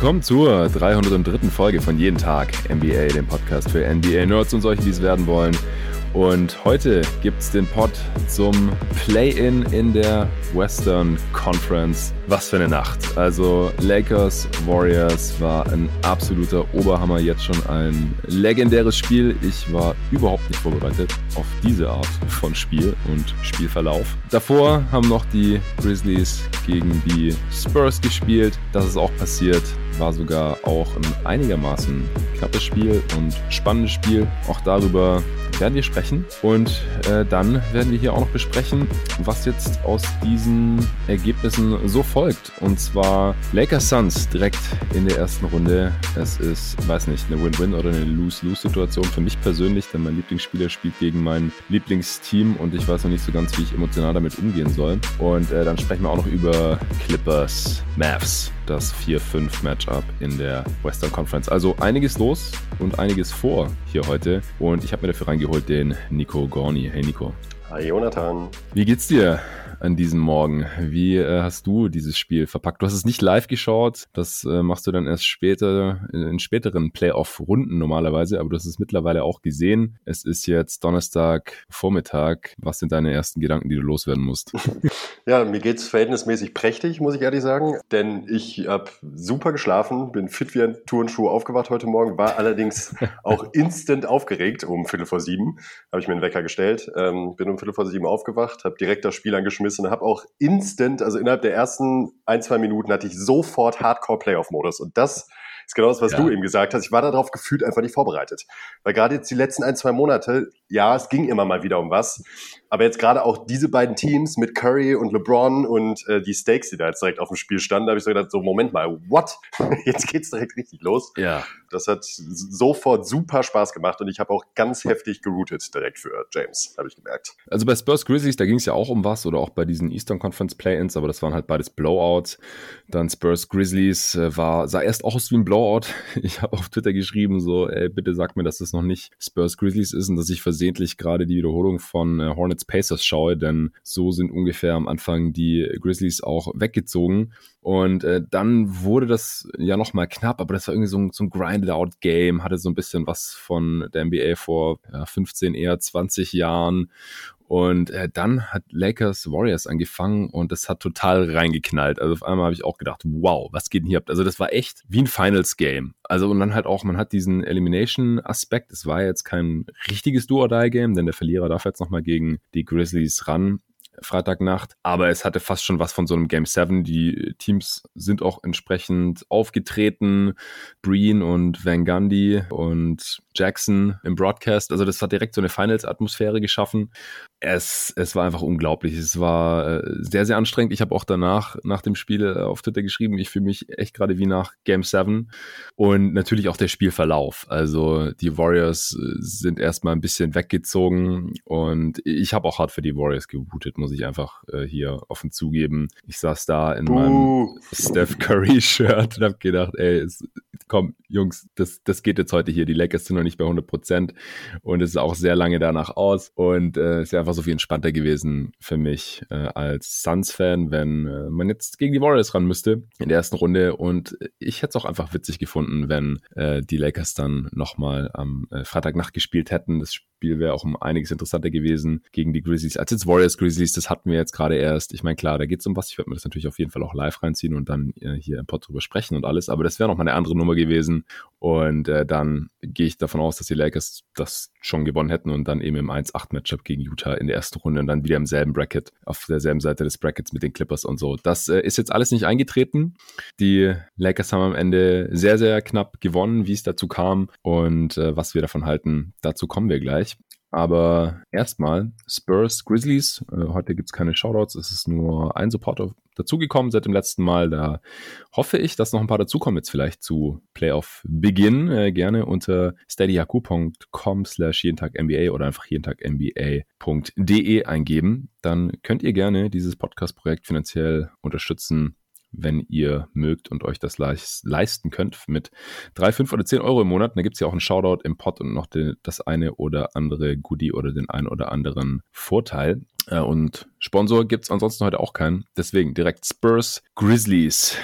willkommen zur 303. Folge von Jeden Tag NBA, dem Podcast für NBA-Nerds und solche, die es werden wollen. Und heute gibt es den Pod zum Play-In in der Western Conference. Was für eine Nacht. Also Lakers, Warriors war ein absoluter Oberhammer. Jetzt schon ein legendäres Spiel. Ich war überhaupt nicht vorbereitet auf diese Art von Spiel und Spielverlauf. Davor haben noch die Grizzlies gegen die Spurs gespielt. Das ist auch passiert war sogar auch ein einigermaßen knappes Spiel und spannendes Spiel. Auch darüber werden wir sprechen. Und äh, dann werden wir hier auch noch besprechen, was jetzt aus diesen Ergebnissen so folgt. Und zwar Lakers Suns direkt in der ersten Runde. Es ist, weiß nicht, eine Win-Win oder eine Lose-Lose-Situation für mich persönlich, denn mein Lieblingsspieler spielt gegen mein Lieblingsteam und ich weiß noch nicht so ganz, wie ich emotional damit umgehen soll. Und äh, dann sprechen wir auch noch über Clippers, Mavs das 4-5-Matchup in der Western Conference. Also einiges los und einiges vor hier heute. Und ich habe mir dafür reingeholt den Nico Gorni. Hey Nico. Hi Jonathan. Wie geht's dir? An diesem Morgen. Wie äh, hast du dieses Spiel verpackt? Du hast es nicht live geschaut, das äh, machst du dann erst später, in späteren Playoff-Runden normalerweise, aber du hast es mittlerweile auch gesehen. Es ist jetzt Donnerstag Vormittag. Was sind deine ersten Gedanken, die du loswerden musst? Ja, mir geht's verhältnismäßig prächtig, muss ich ehrlich sagen, denn ich habe super geschlafen, bin fit wie ein Turnschuh aufgewacht heute Morgen, war allerdings auch instant aufgeregt um Viertel vor sieben, habe ich mir einen Wecker gestellt, ähm, bin um Viertel vor sieben aufgewacht, habe direkt das Spiel angeschmissen und habe auch instant, also innerhalb der ersten ein, zwei Minuten hatte ich sofort Hardcore-Playoff-Modus. Und das ist genau das, was ja. du eben gesagt hast. Ich war darauf gefühlt einfach nicht vorbereitet. Weil gerade jetzt die letzten ein, zwei Monate, ja, es ging immer mal wieder um was. Aber jetzt gerade auch diese beiden Teams mit Curry und LeBron und äh, die Stakes, die da jetzt direkt auf dem Spiel standen, da habe ich so gedacht, so Moment mal, what? jetzt geht's direkt richtig los. Ja. Das hat sofort super Spaß gemacht und ich habe auch ganz heftig geroutet direkt für James, habe ich gemerkt. Also bei Spurs Grizzlies, da ging es ja auch um was oder auch bei diesen Eastern Conference Play-ins, aber das waren halt beides Blowouts. Dann Spurs Grizzlies äh, war sah erst auch aus wie ein Blowout. Ich habe auf Twitter geschrieben so, ey, bitte sag mir, dass das noch nicht Spurs Grizzlies ist und dass ich versehentlich gerade die Wiederholung von äh, Hornets Pacers schaue, denn so sind ungefähr am Anfang die Grizzlies auch weggezogen. Und äh, dann wurde das ja nochmal knapp, aber das war irgendwie so ein, so ein Grinded-Out-Game, hatte so ein bisschen was von der NBA vor ja, 15, eher 20 Jahren. Und äh, dann hat Lakers Warriors angefangen und das hat total reingeknallt. Also auf einmal habe ich auch gedacht, wow, was geht denn hier ab? Also das war echt wie ein Finals-Game. Also und dann halt auch, man hat diesen Elimination-Aspekt. Es war jetzt kein richtiges Do-or-Die-Game, denn der Verlierer darf jetzt nochmal gegen die Grizzlies ran. Freitagnacht. Aber es hatte fast schon was von so einem Game 7. Die Teams sind auch entsprechend aufgetreten. Breen und Van Gundy und Jackson im Broadcast. Also das hat direkt so eine Finals-Atmosphäre geschaffen. Es, es war einfach unglaublich. Es war äh, sehr, sehr anstrengend. Ich habe auch danach, nach dem Spiel äh, auf Twitter geschrieben, ich fühle mich echt gerade wie nach Game 7. Und natürlich auch der Spielverlauf. Also die Warriors äh, sind erstmal ein bisschen weggezogen und ich habe auch hart für die Warriors gebootet, muss ich einfach äh, hier offen zugeben. Ich saß da in uh. meinem Steph Curry-Shirt und habe gedacht, ey, es, komm, Jungs, das, das geht jetzt heute hier. Die Lakers sind noch nicht bei 100 Prozent und es ist auch sehr lange danach aus und äh, wäre einfach so viel entspannter gewesen für mich äh, als Suns-Fan, wenn äh, man jetzt gegen die Warriors ran müsste in der ersten Runde und ich hätte es auch einfach witzig gefunden, wenn äh, die Lakers dann nochmal am äh, Freitagnacht gespielt hätten. Das Spiel wäre auch um einiges interessanter gewesen gegen die Grizzlies als jetzt Warriors Grizzlies. Das hatten wir jetzt gerade erst. Ich meine, klar, da geht es um was. Ich werde mir das natürlich auf jeden Fall auch live reinziehen und dann äh, hier im Pod drüber sprechen und alles. Aber das wäre nochmal eine andere Nummer gewesen. Und äh, dann gehe ich davon aus, dass die Lakers das schon gewonnen hätten und dann eben im 1-8-Matchup gegen Utah in der ersten Runde und dann wieder im selben Bracket, auf derselben Seite des Brackets mit den Clippers und so. Das äh, ist jetzt alles nicht eingetreten. Die Lakers haben am Ende sehr, sehr knapp gewonnen, wie es dazu kam und äh, was wir davon halten, dazu kommen wir gleich. Aber erstmal Spurs, Grizzlies. Äh, heute gibt's keine Shoutouts. Es ist nur ein Supporter dazugekommen seit dem letzten Mal. Da hoffe ich, dass noch ein paar dazukommen jetzt vielleicht zu Playoff Beginn. Äh, gerne unter steadyhq.com slash jeden Tag NBA oder einfach jeden Tag NBA.de eingeben. Dann könnt ihr gerne dieses Podcast-Projekt finanziell unterstützen wenn ihr mögt und euch das leisten könnt mit drei, fünf oder zehn Euro im Monat. Da gibt es ja auch einen Shoutout im Pod und noch den, das eine oder andere Goodie oder den einen oder anderen Vorteil. Äh, und Sponsor gibt es ansonsten heute auch keinen. Deswegen direkt Spurs Grizzlies.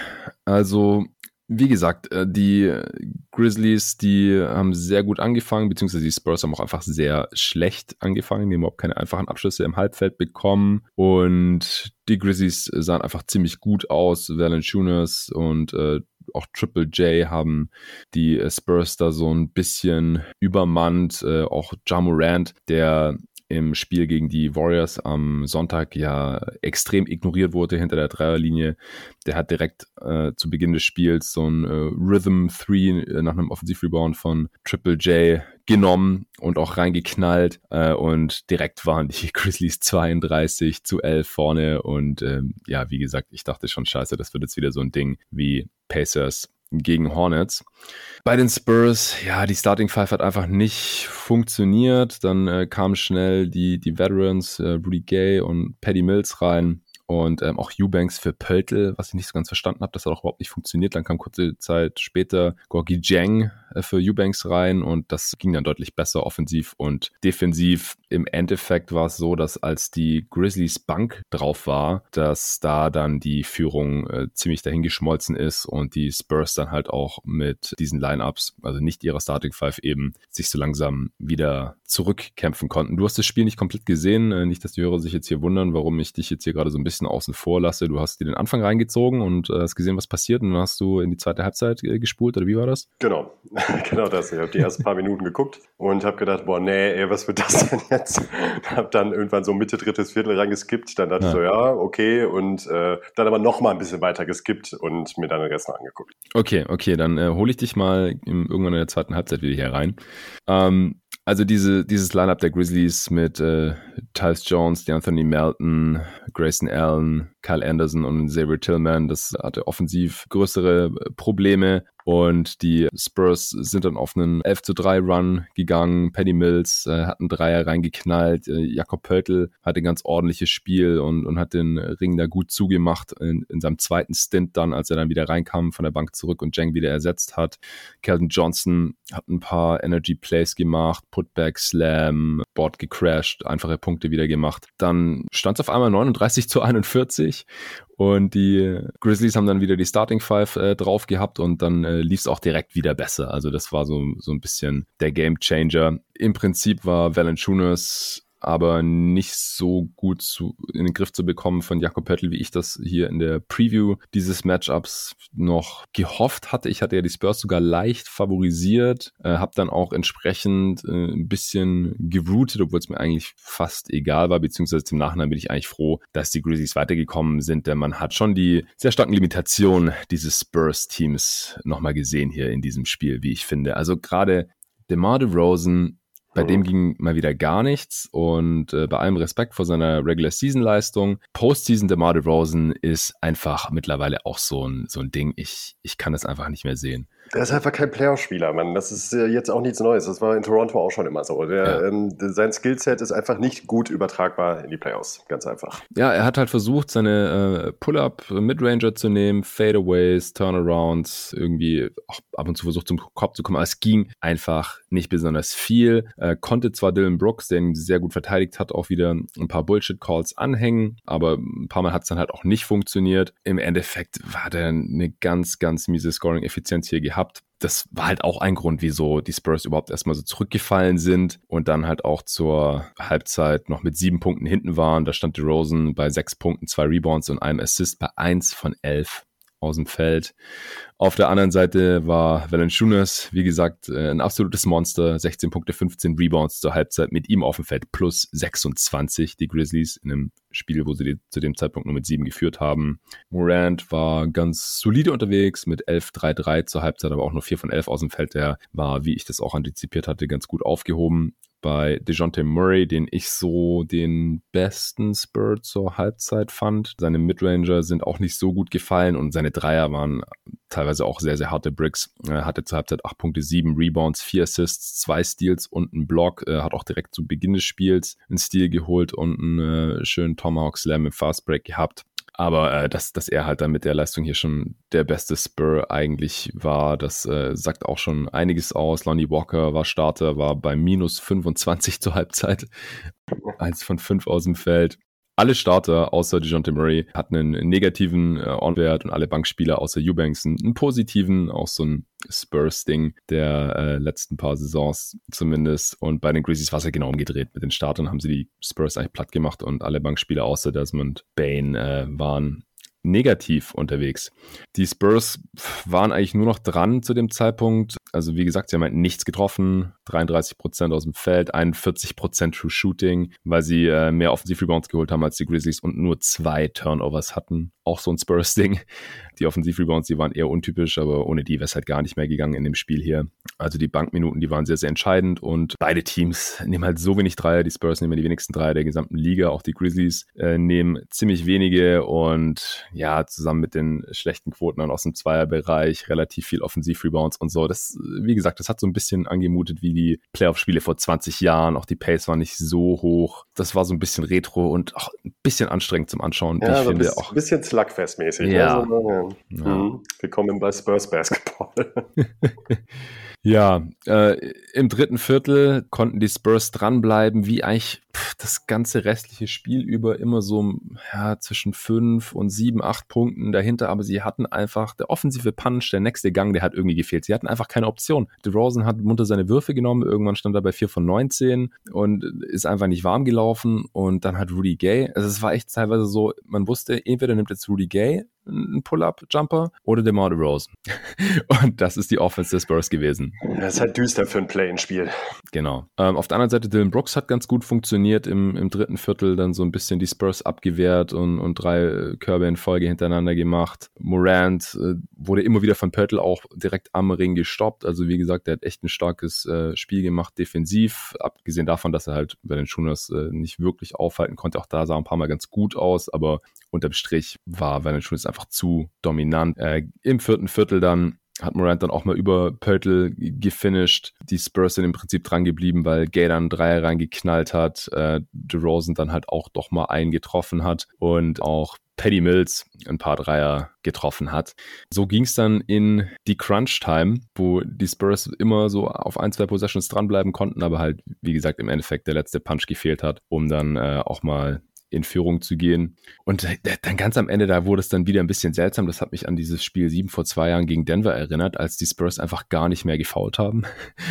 Also wie gesagt, äh, die Grizzlies, die haben sehr gut angefangen, beziehungsweise die Spurs haben auch einfach sehr schlecht angefangen, die haben überhaupt keine einfachen Abschlüsse im Halbfeld bekommen und die Grizzlies sahen einfach ziemlich gut aus. Valanciunas und äh, auch Triple J haben die Spurs da so ein bisschen übermannt. Äh, auch Jamorant, der im Spiel gegen die Warriors am Sonntag ja extrem ignoriert wurde hinter der Dreierlinie. Der hat direkt äh, zu Beginn des Spiels so ein äh, Rhythm 3 äh, nach einem Offensivrebound von Triple J genommen und auch reingeknallt äh, und direkt waren die Grizzlies 32 zu 11 vorne und ähm, ja, wie gesagt, ich dachte schon, scheiße, das wird jetzt wieder so ein Ding wie Pacers gegen Hornets. Bei den Spurs, ja, die Starting Five hat einfach nicht funktioniert. Dann äh, kamen schnell die, die Veterans, äh, Rudy Gay und Paddy Mills rein und ähm, auch Eubanks für Pöltl, was ich nicht so ganz verstanden habe, das hat auch überhaupt nicht funktioniert. Dann kam kurze Zeit später Gorgi Jang für Eubanks rein und das ging dann deutlich besser offensiv und defensiv. Im Endeffekt war es so, dass als die Grizzlies Bank drauf war, dass da dann die Führung äh, ziemlich dahingeschmolzen ist und die Spurs dann halt auch mit diesen Lineups, also nicht ihrer Starting Five eben, sich so langsam wieder zurückkämpfen konnten. Du hast das Spiel nicht komplett gesehen, äh, nicht, dass die Hörer sich jetzt hier wundern, warum ich dich jetzt hier gerade so ein bisschen bisschen außen vor lasse. Du hast dir den Anfang reingezogen und äh, hast gesehen, was passiert und dann hast du in die zweite Halbzeit äh, gespult oder wie war das? Genau, genau das. Ich habe die ersten paar Minuten geguckt und habe gedacht, boah, nee, ey, was wird das denn jetzt? habe dann irgendwann so Mitte, drittes Viertel reingeskippt. Dann dachte ja. ich so, ja, okay. Und äh, dann aber noch mal ein bisschen weiter geskippt und mir dann den Rest noch angeguckt. Okay, okay, dann äh, hole ich dich mal im, irgendwann in der zweiten Halbzeit wieder hier rein. Ähm, also diese, dieses Lineup der Grizzlies mit äh, Tyus Jones, Anthony Melton, Grayson Allen, Kyle Anderson und Xavier Tillman, das hatte offensiv größere Probleme. Und die Spurs sind dann auf einen 11 zu 3 Run gegangen. Paddy Mills äh, hat einen Dreier reingeknallt. Äh, Jakob Pöltl hatte ein ganz ordentliches Spiel und, und hat den Ring da gut zugemacht in, in seinem zweiten Stint dann, als er dann wieder reinkam von der Bank zurück und Jang wieder ersetzt hat. Kelvin Johnson hat ein paar Energy Plays gemacht, Putback, Slam, Board gecrashed, einfache Punkte wieder gemacht. Dann stand es auf einmal 39 zu 41 und die Grizzlies haben dann wieder die Starting Five äh, drauf gehabt und dann äh, lief es auch direkt wieder besser. Also das war so, so ein bisschen der Game Changer. Im Prinzip war Valanciunas aber nicht so gut zu, in den Griff zu bekommen von Jakob Pöttl, wie ich das hier in der Preview dieses Matchups noch gehofft hatte. Ich hatte ja die Spurs sogar leicht favorisiert, äh, habe dann auch entsprechend äh, ein bisschen geroutet, obwohl es mir eigentlich fast egal war, beziehungsweise zum Nachhinein bin ich eigentlich froh, dass die Grizzlies weitergekommen sind, denn man hat schon die sehr starken Limitationen dieses Spurs-Teams nochmal gesehen hier in diesem Spiel, wie ich finde. Also gerade DeMar DeRozan bei dem ging mal wieder gar nichts und äh, bei allem Respekt vor seiner Regular Season Leistung, Postseason DeMar DeRozan ist einfach mittlerweile auch so ein, so ein Ding. Ich, ich kann das einfach nicht mehr sehen. Der ist einfach kein Playoff-Spieler, Mann. Das ist jetzt auch nichts Neues. Das war in Toronto auch schon immer so. Der, ja. ähm, sein Skillset ist einfach nicht gut übertragbar in die Playoffs. Ganz einfach. Ja, er hat halt versucht, seine äh, Pull-Up-Midranger zu nehmen, Fadeaways, Turnarounds, irgendwie auch ab und zu versucht, zum Kopf zu kommen. Aber es ging einfach nicht besonders viel. Äh, konnte zwar Dylan Brooks, der ihn sehr gut verteidigt hat, auch wieder ein paar Bullshit-Calls anhängen, aber ein paar Mal hat es dann halt auch nicht funktioniert. Im Endeffekt war der eine ganz, ganz miese Scoring-Effizienz hier gehabt gehabt. Das war halt auch ein Grund, wieso die Spurs überhaupt erstmal so zurückgefallen sind und dann halt auch zur Halbzeit noch mit sieben Punkten hinten waren. Da stand DeRozan bei sechs Punkten, zwei Rebounds und einem Assist bei eins von elf aus dem Feld. Auf der anderen Seite war Valanciunas, wie gesagt, äh, ein absolutes Monster. 16 Punkte, 15 Rebounds zur Halbzeit mit ihm auf dem Feld plus 26, die Grizzlies in einem Spiel, wo sie zu dem Zeitpunkt nur mit sieben geführt haben. Morant war ganz solide unterwegs mit 11-3-3 zur Halbzeit, aber auch nur 4 von 11 aus dem Feld. Der war, wie ich das auch antizipiert hatte, ganz gut aufgehoben bei DeJounte Murray, den ich so den besten Spur zur Halbzeit fand. Seine Midranger sind auch nicht so gut gefallen und seine Dreier waren teilweise auch sehr, sehr harte Bricks. Er hatte zur Halbzeit 8 Punkte, 7 Rebounds, 4 Assists, 2 Steals und einen Block. Er hat auch direkt zu Beginn des Spiels einen Steal geholt und einen äh, schönen Tomahawk Slam im Fast Break gehabt. Aber äh, dass, dass er halt dann mit der Leistung hier schon der beste Spur eigentlich war, das äh, sagt auch schon einiges aus. Lonnie Walker war Starter, war bei minus 25 zur Halbzeit. Eins von fünf aus dem Feld. Alle Starter außer DeJounte Murray hatten einen negativen äh, On-Wert und alle Bankspieler außer Eubanks einen, positiven, auch so ein Spurs-Ding der äh, letzten paar Saisons zumindest. Und bei den Grizzlies war es ja genau umgedreht. Mit den Startern haben sie die Spurs eigentlich platt gemacht und alle Bankspieler außer Desmond Bain äh, waren negativ unterwegs. Die Spurs waren eigentlich nur noch dran zu dem Zeitpunkt. Also wie gesagt, sie haben halt nichts getroffen. 33 Prozent aus dem Feld, 41 Prozent True Shooting, weil sie äh, mehr Offensiv-Rebounds geholt haben als die Grizzlies und nur zwei Turnovers hatten. Auch so ein Spurs-Ding. Die Offensiv-Rebounds, die waren eher untypisch, aber ohne die wäre es halt gar nicht mehr gegangen in dem Spiel hier. Also die Bankminuten, die waren sehr, sehr entscheidend und beide Teams nehmen halt so wenig Dreier. Die Spurs nehmen die wenigsten Dreier der gesamten Liga. Auch die Grizzlies äh, nehmen ziemlich wenige und ja, zusammen mit den schlechten Quoten dann aus dem Zweierbereich, relativ viel Offensiv-Rebounds und so. Das, wie gesagt, das hat so ein bisschen angemutet wie die Playoff-Spiele vor 20 Jahren. Auch die Pace war nicht so hoch. Das war so ein bisschen retro und auch ein bisschen anstrengend zum Anschauen. Ja, ich finde auch. Ein bisschen Slugfest-mäßig. Ja. Also, ja. Ja. Mhm. Willkommen bei Spurs Basketball. ja, äh, im dritten Viertel konnten die Spurs dranbleiben, wie eigentlich pff, das ganze restliche Spiel über immer so ja, zwischen fünf und sieben, acht Punkten dahinter, aber sie hatten einfach der offensive Punch, der nächste Gang, der hat irgendwie gefehlt. Sie hatten einfach keine Option. DeRozan hat munter seine Würfe genommen, irgendwann stand er bei vier von 19 und ist einfach nicht warm gelaufen und dann hat Rudy Gay, also es war echt teilweise so, man wusste, entweder nimmt jetzt Rudy Gay ein Pull-Up-Jumper oder DeMar DeRozan. Und das ist die Offense des Spurs gewesen. Das ist halt düster für ein Play-in-Spiel. Genau. Ähm, auf der anderen Seite, Dylan Brooks hat ganz gut funktioniert im, im dritten Viertel, dann so ein bisschen die Spurs abgewehrt und, und drei Körbe in Folge hintereinander gemacht. Morant äh, wurde immer wieder von Pöttl auch direkt am Ring gestoppt. Also wie gesagt, der hat echt ein starkes äh, Spiel gemacht, defensiv. Abgesehen davon, dass er halt bei den Schooners äh, nicht wirklich aufhalten konnte. Auch da sah ein paar Mal ganz gut aus, aber unterm Strich war Valanciunas einfach zu dominant. Äh, Im vierten Viertel dann hat Morant dann auch mal über Pöltl gefinisht. Die Spurs sind im Prinzip dran geblieben, weil Gay dann Dreier reingeknallt hat, äh, DeRozan dann halt auch doch mal einen getroffen hat und auch Paddy Mills ein paar Dreier getroffen hat. So ging es dann in die Crunch-Time, wo die Spurs immer so auf ein, zwei Possessions dranbleiben konnten, aber halt, wie gesagt, im Endeffekt der letzte Punch gefehlt hat, um dann äh, auch mal in Führung zu gehen. Und dann ganz am Ende, da wurde es dann wieder ein bisschen seltsam. Das hat mich an dieses Spiel 7 vor zwei Jahren gegen Denver erinnert, als die Spurs einfach gar nicht mehr gefault haben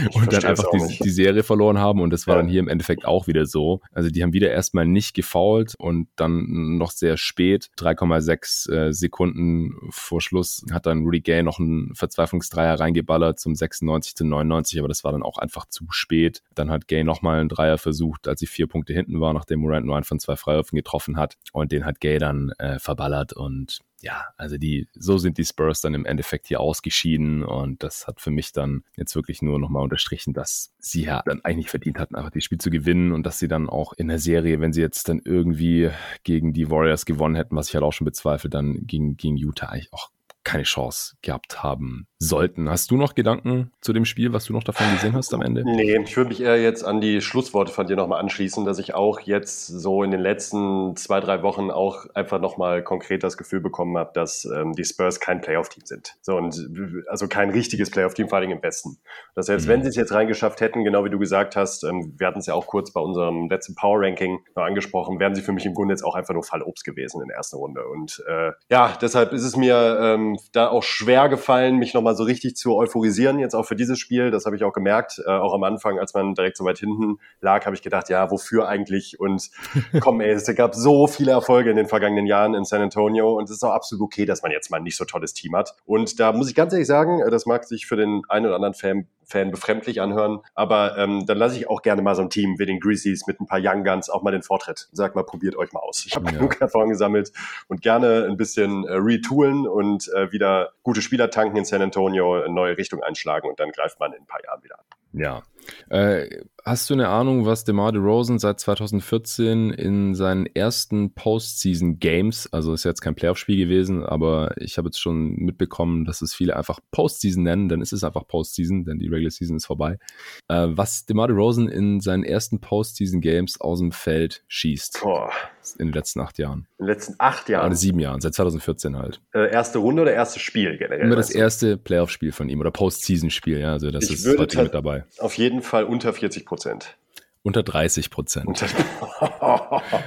ich und dann einfach die, die, Serie verloren haben. Und das war ja. dann hier im Endeffekt auch wieder so. Also die haben wieder erstmal nicht gefault und dann noch sehr spät, 3,6 äh, Sekunden vor Schluss, hat dann Rudy Gay noch einen Verzweiflungsdreier reingeballert zum 96 zu 99, aber das war dann auch einfach zu spät. Dann hat Gay nochmal einen Dreier versucht, als sie vier Punkte hinten war, nachdem Morant nur einen von zwei Freiwürfen Würfen getroffen hat und den hat Gay dann äh, verballert und ja, also die, so sind die Spurs dann im Endeffekt hier ausgeschieden und das hat für mich dann jetzt wirklich nur nochmal unterstrichen, dass sie ja dann eigentlich verdient hatten, einfach das Spiel zu gewinnen und dass sie dann auch in der Serie, wenn sie jetzt dann irgendwie gegen die Warriors gewonnen hätten, was ich halt auch schon bezweifle, dann gegen, gegen Utah eigentlich auch keine Chance gehabt haben sollten. Hast du noch Gedanken zu dem Spiel, was du noch davon gesehen hast am Ende? Nee, ich würde mich eher jetzt an die Schlussworte von dir nochmal anschließen, dass ich auch jetzt so in den letzten zwei, drei Wochen auch einfach nochmal konkret das Gefühl bekommen habe, dass ähm, die Spurs kein Playoff-Team sind. So und also kein richtiges Playoff-Team, vor allem im Westen. Dass selbst mhm. wenn sie es jetzt reingeschafft hätten, genau wie du gesagt hast, ähm, wir hatten es ja auch kurz bei unserem letzten Power-Ranking noch angesprochen, wären sie für mich im Grunde jetzt auch einfach nur Fallobst gewesen in der ersten Runde. Und äh, ja, deshalb ist es mir ähm, da auch schwer gefallen, mich nochmal so richtig zu euphorisieren, jetzt auch für dieses Spiel. Das habe ich auch gemerkt. Äh, auch am Anfang, als man direkt so weit hinten lag, habe ich gedacht, ja, wofür eigentlich? Und komm, ey, es gab so viele Erfolge in den vergangenen Jahren in San Antonio und es ist auch absolut okay, dass man jetzt mal ein nicht so tolles Team hat. Und da muss ich ganz ehrlich sagen, äh, das mag sich für den einen oder anderen Fan Fan befremdlich anhören. Aber ähm, dann lasse ich auch gerne mal so ein Team wie den Grizzlies mit ein paar Young Guns auch mal den Vortritt. Sag mal, probiert euch mal aus. Ich habe ja. genug Erfahrung gesammelt und gerne ein bisschen äh, retoolen und äh, wieder gute Spieler tanken in San Antonio, eine neue Richtung einschlagen und dann greift man in ein paar Jahren wieder an. Ja. Äh, hast du eine Ahnung, was DeMar DeRozan seit 2014 in seinen ersten Postseason Games, also ist jetzt kein Playoff-Spiel gewesen, aber ich habe jetzt schon mitbekommen, dass es viele einfach Postseason nennen, dann ist es einfach Postseason, denn die Regular Season ist vorbei. Äh, was DeMar DeRozan in seinen ersten Postseason Games aus dem Feld schießt. Boah. In den letzten acht Jahren. In den letzten acht Jahren? Oder sieben Jahren, seit 2014 halt. Äh, erste Runde oder erstes Spiel generell? Immer das erste Playoff-Spiel von ihm oder Postseason-Spiel, ja, also das ich ist heute mit dabei. Auf jeden Fall unter 40 Prozent. unter 30 Prozent.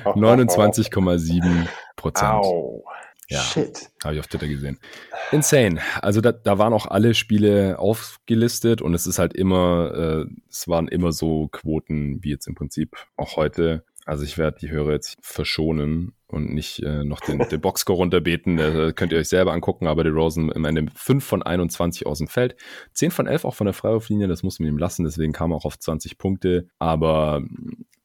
29,7 Prozent. Ja, Shit. habe ich auf Twitter gesehen. Insane. Also da, da waren auch alle Spiele aufgelistet und es ist halt immer, äh, es waren immer so Quoten wie jetzt im Prinzip auch heute. Also ich werde die Hörer jetzt verschonen und nicht äh, noch den, den Boxscore runterbeten. Äh, könnt ihr euch selber angucken, aber der Rosen im Ende 5 von 21 aus dem Feld. 10 von 11 auch von der Freiwurflinie, das muss man ihm lassen, deswegen kam er auch auf 20 Punkte. Aber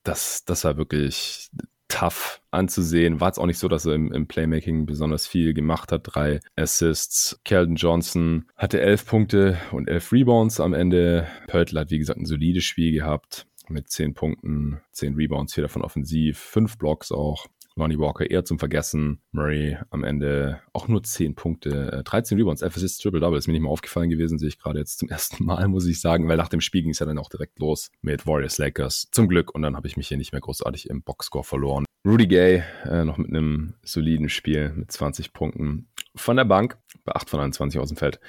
das, das war wirklich tough anzusehen. War es auch nicht so, dass er im, im, Playmaking besonders viel gemacht hat. Drei Assists. Keldon Johnson hatte elf Punkte und elf Rebounds am Ende. Pörtl hat, wie gesagt, ein solides Spiel gehabt mit zehn Punkten, zehn Rebounds, vier davon offensiv, fünf Blocks auch. Lonnie Walker eher zum Vergessen. Murray am Ende auch nur 10 Punkte, 13 äh, Rebounds, Emphasis Triple-Double. Ist mir nicht mal aufgefallen gewesen, sehe ich gerade jetzt zum ersten Mal, muss ich sagen, weil nach dem Spiel ging es ja dann auch direkt los mit Warriors Lakers. Zum Glück. Und dann habe ich mich hier nicht mehr großartig im Boxscore verloren. Rudy Gay äh, noch mit einem soliden Spiel mit 20 Punkten von der Bank bei 8 von 21 aus dem Feld.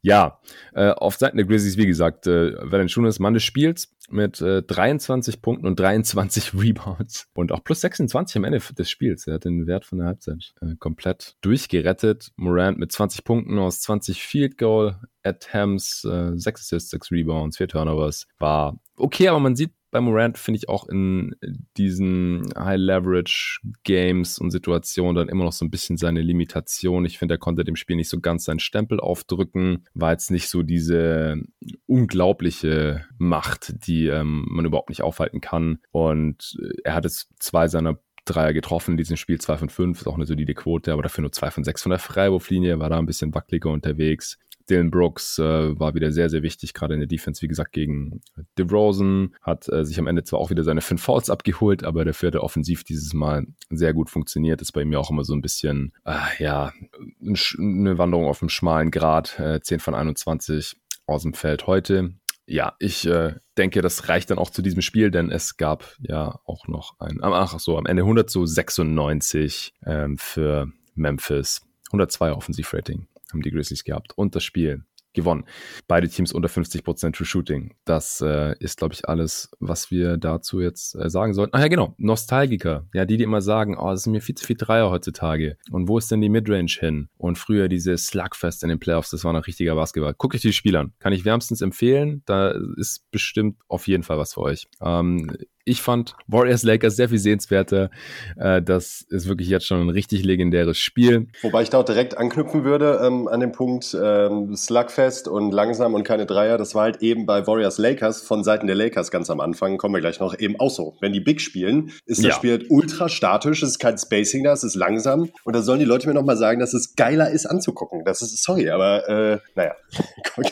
Ja, äh, auf Seiten der Grizzlies, wie gesagt, äh, Valanciunas Mann des Spiels mit äh, 23 Punkten und 23 Rebounds und auch plus 26 am Ende des Spiels. Er hat den Wert von der Halbzeit äh, komplett durchgerettet. Morant mit 20 Punkten aus 20 Field Goal Attempts, äh, 6 Assists, 6 Rebounds, 4 Turnovers. War okay, aber man sieht bei Morant finde ich auch in diesen High-Leverage-Games und Situationen dann immer noch so ein bisschen seine Limitation. Ich finde, er konnte dem Spiel nicht so ganz seinen Stempel aufdrücken. War jetzt nicht so diese unglaubliche Macht, die ähm, man überhaupt nicht aufhalten kann. Und er hat jetzt zwei seiner Dreier getroffen in diesem Spiel, zwei von fünf, ist auch eine solide Quote, aber dafür nur zwei von sechs von der Freiwurflinie, war da ein bisschen wackeliger unterwegs. Dylan Brooks äh, war wieder sehr, sehr wichtig, gerade in der Defense, wie gesagt, gegen DeRozan. Hat äh, sich am Ende zwar auch wieder seine fünf Fouls abgeholt, aber dafür hat er offensiv dieses Mal sehr gut funktioniert. Ist bei mir auch immer so ein bisschen, äh, ja, eine Wanderung auf einem schmalen Grad. Äh, 10 von 21 aus dem Feld heute. Ja, ich äh, denke, das reicht dann auch zu diesem Spiel, denn es gab ja auch noch ein, ach so, am Ende 100 zu 96 ähm, für Memphis. 102 Offensivrating haben die Grizzlies gehabt und das Spiel gewonnen. Beide Teams unter 50% True Shooting. Das äh, ist, glaube ich, alles, was wir dazu jetzt äh, sagen sollten. Ach ja, genau. Nostalgiker. Ja, die, die immer sagen, oh, das sind mir viel zu viel Dreier heutzutage. Und wo ist denn die Midrange hin? Und früher diese Slugfest in den Playoffs, das war noch richtiger Basketball. Guckt euch die Spiele an. Kann ich wärmstens empfehlen. Da ist bestimmt auf jeden Fall was für euch. Ähm, ich fand Warriors Lakers sehr viel sehenswerter. Äh, das ist wirklich jetzt schon ein richtig legendäres Spiel. Wobei ich da auch direkt anknüpfen würde ähm, an den Punkt ähm, Slugfest und langsam und keine Dreier. Das war halt eben bei Warriors Lakers von Seiten der Lakers ganz am Anfang, kommen wir gleich noch, eben auch so. Wenn die Big spielen, ist das ja. Spiel halt ultra statisch, es ist kein Spacing da, es ist langsam. Und da sollen die Leute mir nochmal sagen, dass es geiler ist anzugucken. Das ist, sorry, aber äh, naja.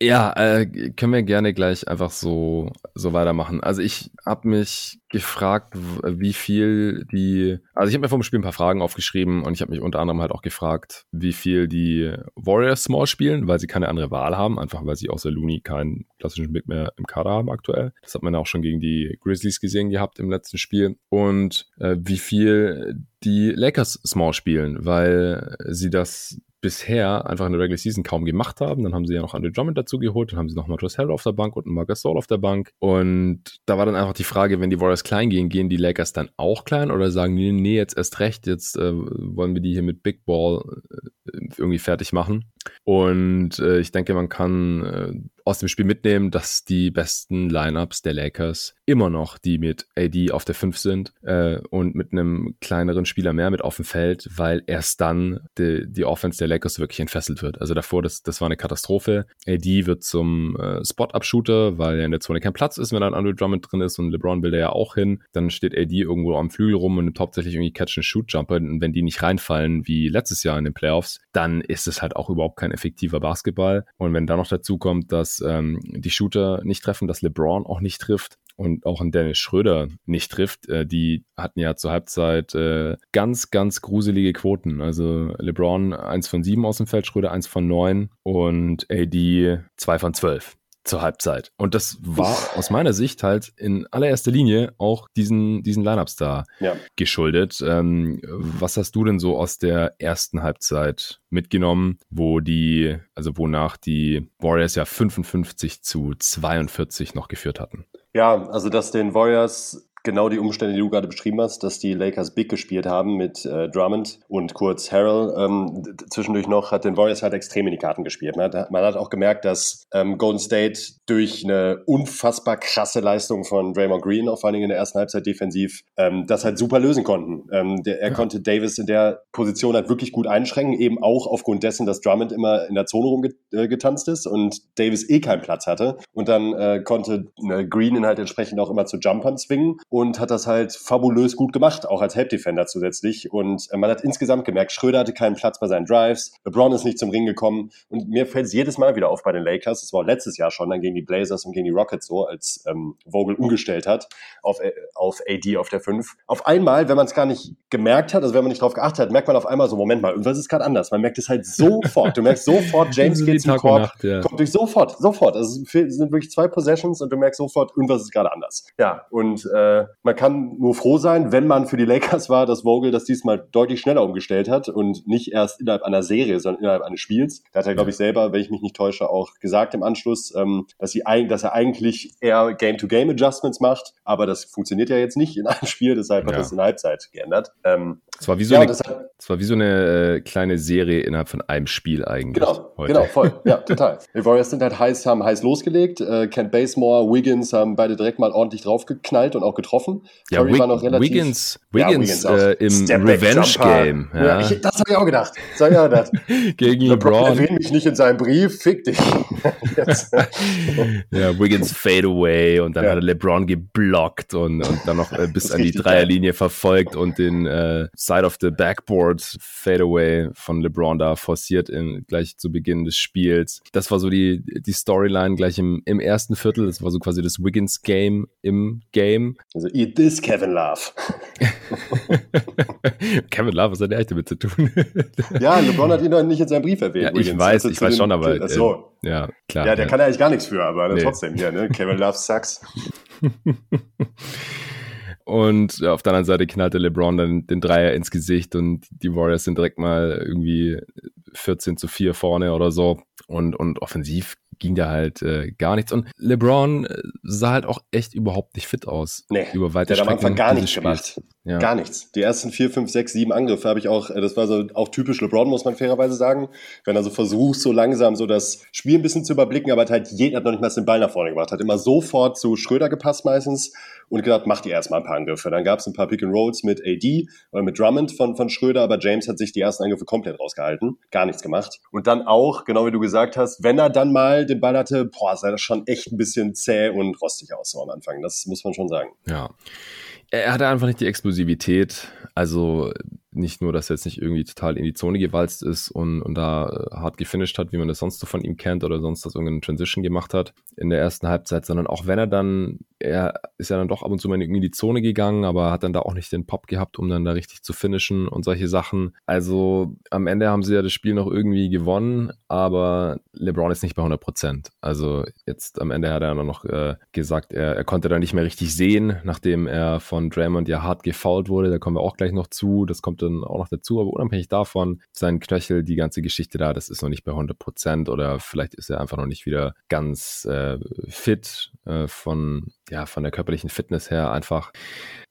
ja, äh, können wir gerne gleich einfach so, so weitermachen. Also ich habe mich gefragt, wie viel die, also ich habe mir vom Spiel ein paar Fragen aufgeschrieben und ich habe mich unter anderem halt auch gefragt, wie viel die Warriors Small spielen, weil sie keine andere Wahl haben, einfach weil sie außer Looney keinen klassischen Big mehr im Kader haben aktuell. Das hat man ja auch schon gegen die Grizzlies gesehen gehabt im letzten Spiel. Und äh, wie viel die Lakers Small spielen, weil sie das bisher einfach in der Regular Season kaum gemacht haben. Dann haben sie ja noch Andre Drummond dazu geholt, dann haben sie noch Marcus Harrell auf der Bank und Marcus Saul auf der Bank. Und da war dann einfach die Frage, wenn die Warriors klein gehen, gehen die Lakers dann auch klein oder sagen die, nee, jetzt erst recht, jetzt äh, wollen wir die hier mit Big Ball äh, irgendwie fertig machen. Und äh, ich denke, man kann äh, aus dem Spiel mitnehmen, dass die besten Lineups der Lakers immer noch die mit AD auf der 5 sind äh, und mit einem kleineren Spieler mehr mit auf dem Feld, weil erst dann die, die Offense der Lakers wirklich entfesselt wird. Also davor, das, das war eine Katastrophe. AD wird zum äh, Spot-Up-Shooter, weil er in der Zone kein Platz ist, wenn dann Andrew Drummond drin ist und LeBron will da ja auch hin. Dann steht AD irgendwo am Flügel rum und hauptsächlich irgendwie Catch-and-Shoot-Jumper. Und wenn die nicht reinfallen wie letztes Jahr in den Playoffs, dann ist es halt auch überhaupt kein effektiver Basketball. Und wenn dann noch dazu kommt, dass ähm, die Shooter nicht treffen, dass LeBron auch nicht trifft, und auch ein Dennis Schröder nicht trifft. Äh, die hatten ja zur Halbzeit äh, ganz, ganz gruselige Quoten. Also LeBron 1 von 7 aus dem Feld, Schröder 1 von 9 und AD 2 von 12 zur Halbzeit. Und das war aus meiner Sicht halt in allererster Linie auch diesen, diesen Lineups da ja. geschuldet. Ähm, was hast du denn so aus der ersten Halbzeit mitgenommen, wo die, also wonach die Warriors ja 55 zu 42 noch geführt hatten? Ja, also dass den Warriors genau die Umstände, die du gerade beschrieben hast, dass die Lakers Big gespielt haben mit äh, Drummond und kurz Harrell. Ähm, zwischendurch noch hat den Warriors halt extrem in die Karten gespielt. Man hat, man hat auch gemerkt, dass ähm, Golden State durch eine unfassbar krasse Leistung von Draymond Green, auch vor allen Dingen in der ersten Halbzeit defensiv, ähm, das halt super lösen konnten. Ähm, der, er ja. konnte Davis in der Position halt wirklich gut einschränken, eben auch aufgrund dessen, dass Drummond immer in der Zone rumgetanzt äh, ist und Davis eh keinen Platz hatte. Und dann äh, konnte äh, Green ihn halt entsprechend auch immer zu Jumpern zwingen und hat das halt fabulös gut gemacht, auch als Help Defender zusätzlich. Und äh, man hat insgesamt gemerkt, Schröder hatte keinen Platz bei seinen Drives, LeBron ist nicht zum Ring gekommen und mir fällt es jedes Mal wieder auf bei den Lakers. Das war letztes Jahr schon, dann gegen die Blazers und gegen die Rockets so, als ähm, Vogel umgestellt hat auf, äh, auf AD auf der 5. Auf einmal, wenn man es gar nicht gemerkt hat, also wenn man nicht drauf geachtet hat, merkt man auf einmal so, Moment mal, irgendwas ist gerade anders. Man merkt es halt sofort. Du merkst sofort, James geht zum Korb, ja. kommt durch sofort, sofort. Also es sind wirklich zwei Possessions und du merkst sofort, irgendwas ist gerade anders. Ja, und äh, man kann nur froh sein, wenn man für die Lakers war, dass Vogel das diesmal deutlich schneller umgestellt hat und nicht erst innerhalb einer Serie, sondern innerhalb eines Spiels. Da hat er, glaube ich, selber, wenn ich mich nicht täusche, auch gesagt im Anschluss, ähm, dass, sie, dass er eigentlich eher Game-to-Game-Adjustments macht, aber das funktioniert ja jetzt nicht in einem Spiel, deshalb hat ja. das in der Halbzeit geändert. Ähm, es war wie so, ja, eine, hat, war wie so eine äh, kleine Serie innerhalb von einem Spiel eigentlich. Genau, heute. genau, voll, ja, total. Die Warriors sind halt heiß, haben heiß losgelegt. Äh, Kent Basemore, Wiggins haben beide direkt mal ordentlich draufgeknallt und auch getroffen. Ja, Curry war noch relativ, Wiggins, Wiggins, ja, Wiggins äh, im Revenge-Game. Ja. ja. das habe ich auch gedacht. Das hab ich auch gedacht. Gegen LeBron. LeBron mich nicht in seinem Brief, fick dich. ja, Wiggins Fadeaway und dann hat er LeBron geblockt und, und dann noch äh, bis an die Dreierlinie verfolgt und den äh, Side of the Backboard Fadeaway von LeBron da forciert in, gleich zu Beginn des Spiels. Das war so die, die Storyline gleich im, im ersten Viertel. Das war so quasi das Wiggins Game im Game. Also eat this, Kevin Love. Kevin Love, was hat der echt damit zu tun? ja, LeBron hat ihn doch nicht in seinem Brief erwähnt. Ja, ich weiß, ich weiß schon, aber. Äh, so. Ja, klar. Ja, der ja. kann eigentlich gar nichts für, aber nee. trotzdem hier, ne? Kevin Love sucks. Und auf der anderen Seite knallte LeBron dann den Dreier ins Gesicht und die Warriors sind direkt mal irgendwie 14 zu 4 vorne oder so. Und, und offensiv ging da halt äh, gar nichts. Und LeBron äh, sah halt auch echt überhaupt nicht fit aus. Nee, über weite der hat am Anfang gar nichts gemacht. Ja. Gar nichts. Die ersten vier, fünf, sechs, sieben Angriffe habe ich auch, äh, das war so auch typisch LeBron, muss man fairerweise sagen. Wenn er so versucht, so langsam so das Spiel ein bisschen zu überblicken, aber hat halt jeder hat noch nicht mal den Ball nach vorne gebracht, hat immer sofort zu Schröder gepasst meistens und gedacht, macht ihr erstmal ein paar Angriffe. Dann gab es ein paar Pick and Rolls mit AD oder mit Drummond von, von Schröder, aber James hat sich die ersten Angriffe komplett rausgehalten, gar nichts gemacht. Und dann auch, genau wie du gesagt hast, wenn er dann mal den Ball hatte, boah, sah das schon echt ein bisschen zäh und rostig aus so am Anfang. Das muss man schon sagen. Ja. Er hatte einfach nicht die Explosivität. Also nicht nur, dass er jetzt nicht irgendwie total in die Zone gewalzt ist und, und da äh, hart gefinisht hat, wie man das sonst so von ihm kennt oder sonst das irgendeine Transition gemacht hat in der ersten Halbzeit, sondern auch wenn er dann, er ist ja dann doch ab und zu mal irgendwie in die Zone gegangen, aber hat dann da auch nicht den Pop gehabt, um dann da richtig zu finishen und solche Sachen. Also am Ende haben sie ja das Spiel noch irgendwie gewonnen, aber LeBron ist nicht bei 100 Prozent. Also jetzt am Ende hat er dann noch äh, gesagt, er, er konnte da nicht mehr richtig sehen, nachdem er von Draymond ja hart gefoult wurde. Da kommen wir auch gleich noch zu. Das kommt dann auch noch dazu, aber unabhängig davon, sein Knöchel, die ganze Geschichte da, das ist noch nicht bei 100 Prozent oder vielleicht ist er einfach noch nicht wieder ganz äh, fit äh, von, ja, von der körperlichen Fitness her einfach.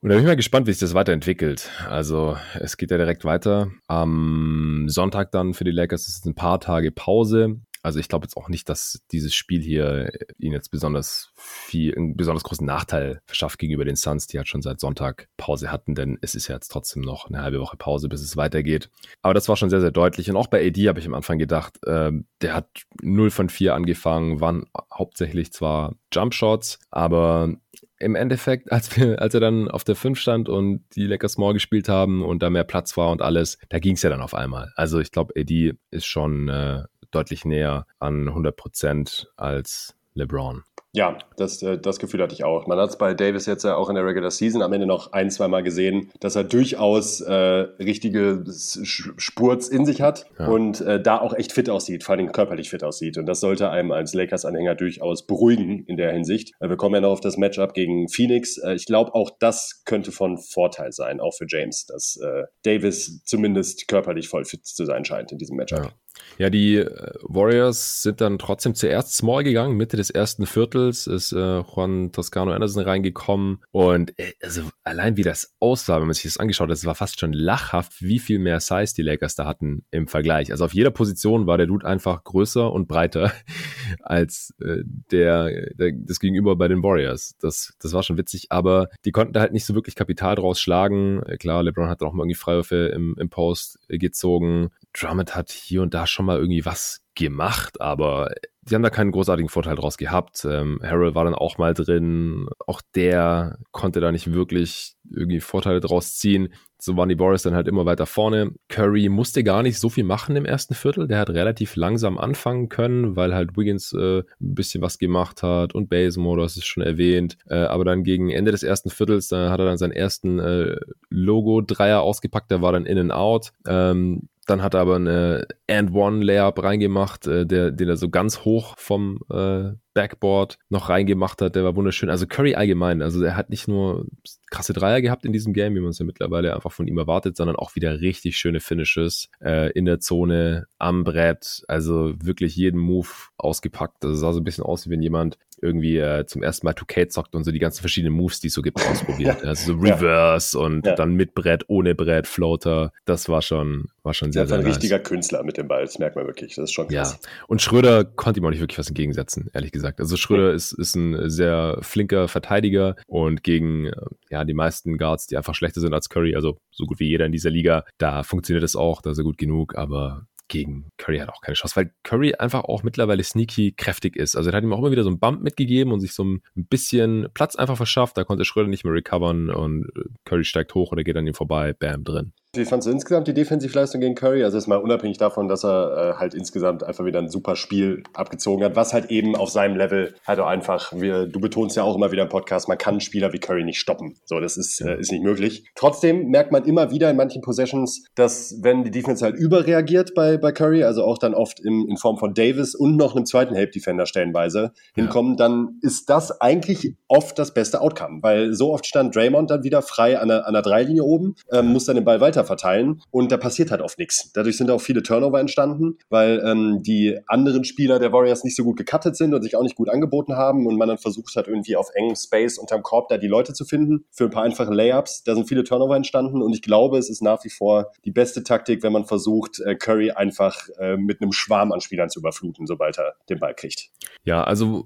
Und da bin ich mal gespannt, wie sich das weiterentwickelt. Also es geht ja direkt weiter. Am Sonntag dann für die Lakers ist es ein paar Tage Pause. Also ich glaube jetzt auch nicht, dass dieses Spiel hier ihnen jetzt besonders viel, einen besonders großen Nachteil verschafft gegenüber den Suns, die halt schon seit Sonntag Pause hatten, denn es ist ja jetzt trotzdem noch eine halbe Woche Pause, bis es weitergeht. Aber das war schon sehr, sehr deutlich. Und auch bei AD habe ich am Anfang gedacht, äh, der hat 0 von 4 angefangen, waren hauptsächlich zwar Jumpshots, aber im Endeffekt, als, wir, als er dann auf der 5 stand und die Lakers Small gespielt haben und da mehr Platz war und alles, da ging es ja dann auf einmal. Also ich glaube, AD ist schon äh, deutlich näher an 100 Prozent als LeBron. Ja, das, äh, das Gefühl hatte ich auch. Man hat es bei Davis jetzt ja auch in der Regular Season am Ende noch ein, zwei Mal gesehen, dass er durchaus äh, richtige Spurts in sich hat ja. und äh, da auch echt fit aussieht, vor allem körperlich fit aussieht. Und das sollte einem als Lakers-Anhänger durchaus beruhigen in der Hinsicht. Äh, wir kommen ja noch auf das Matchup gegen Phoenix. Äh, ich glaube, auch das könnte von Vorteil sein, auch für James, dass äh, Davis zumindest körperlich voll fit zu sein scheint in diesem Matchup. Ja. Ja, die äh, Warriors sind dann trotzdem zuerst small gegangen. Mitte des ersten Viertels ist äh, Juan Toscano Anderson reingekommen. Und äh, also allein wie das aussah, wenn man sich das angeschaut hat, es war fast schon lachhaft, wie viel mehr Size die Lakers da hatten im Vergleich. Also auf jeder Position war der Dude einfach größer und breiter als äh, der, der das Gegenüber bei den Warriors. Das, das war schon witzig, aber die konnten da halt nicht so wirklich Kapital draus schlagen. Äh, klar, LeBron hat auch mal irgendwie Freiwürfe im, im Post gezogen. Drummond hat hier und da schon mal irgendwie was gemacht, aber die haben da keinen großartigen Vorteil draus gehabt. Ähm, Harrell war dann auch mal drin. Auch der konnte da nicht wirklich irgendwie Vorteile draus ziehen. So waren die Boris dann halt immer weiter vorne. Curry musste gar nicht so viel machen im ersten Viertel. Der hat relativ langsam anfangen können, weil halt Wiggins äh, ein bisschen was gemacht hat und Bazemore, das ist schon erwähnt. Äh, aber dann gegen Ende des ersten Viertels, da hat er dann seinen ersten äh, Logo-Dreier ausgepackt. Der war dann in and out. Ähm, dann hat er aber eine And-One-Layup reingemacht, äh, der, den er so ganz hoch vom äh, Backboard noch reingemacht hat. Der war wunderschön. Also Curry allgemein, also er hat nicht nur krasse Dreier gehabt in diesem Game, wie man es ja mittlerweile einfach von ihm erwartet, sondern auch wieder richtig schöne Finishes äh, in der Zone, am Brett. Also wirklich jeden Move ausgepackt. Also sah so ein bisschen aus, wie wenn jemand irgendwie äh, zum ersten Mal 2K zockt und so die ganzen verschiedenen Moves, die es so gibt, ausprobiert. ja. Also so Reverse ja. und ja. dann mit Brett, ohne Brett, Floater. Das war schon, war schon sehr, sehr ein nice. richtiger Künstler mit dem Ball, das merkt man wirklich. Das ist schon krass. Ja. Und Schröder konnte ihm auch nicht wirklich was entgegensetzen, ehrlich gesagt. Also Schröder ist, ist ein sehr flinker Verteidiger und gegen ja, die meisten Guards, die einfach schlechter sind als Curry, also so gut wie jeder in dieser Liga, da funktioniert es auch, da ist er gut genug, aber gegen Curry hat auch keine Chance, weil Curry einfach auch mittlerweile sneaky kräftig ist. Also er hat ihm auch immer wieder so einen Bump mitgegeben und sich so ein bisschen Platz einfach verschafft. Da konnte Schröder nicht mehr recovern und Curry steigt hoch oder geht an ihm vorbei, bam, drin. Wie fandest du insgesamt die Defensivleistung gegen Curry? Also ist mal unabhängig davon, dass er äh, halt insgesamt einfach wieder ein super Spiel abgezogen hat, was halt eben auf seinem Level halt auch einfach, wir, du betonst ja auch immer wieder im Podcast, man kann einen Spieler wie Curry nicht stoppen. So, das ist, äh, ist nicht möglich. Trotzdem merkt man immer wieder in manchen Possessions, dass wenn die Defense halt überreagiert bei, bei Curry, also auch dann oft im, in Form von Davis und noch einem zweiten Help-Defender stellenweise ja. hinkommen, dann ist das eigentlich oft das beste Outcome, weil so oft stand Draymond dann wieder frei an der, an der Dreilinie oben, ähm, muss dann den Ball weiter verteilen und da passiert halt oft nichts. Dadurch sind auch viele Turnover entstanden, weil ähm, die anderen Spieler der Warriors nicht so gut gecuttet sind und sich auch nicht gut angeboten haben und man dann versucht hat, irgendwie auf engem Space unterm Korb da die Leute zu finden für ein paar einfache Layups. Da sind viele Turnover entstanden und ich glaube, es ist nach wie vor die beste Taktik, wenn man versucht, äh, Curry einfach äh, mit einem Schwarm an Spielern zu überfluten, sobald er den Ball kriegt. Ja, also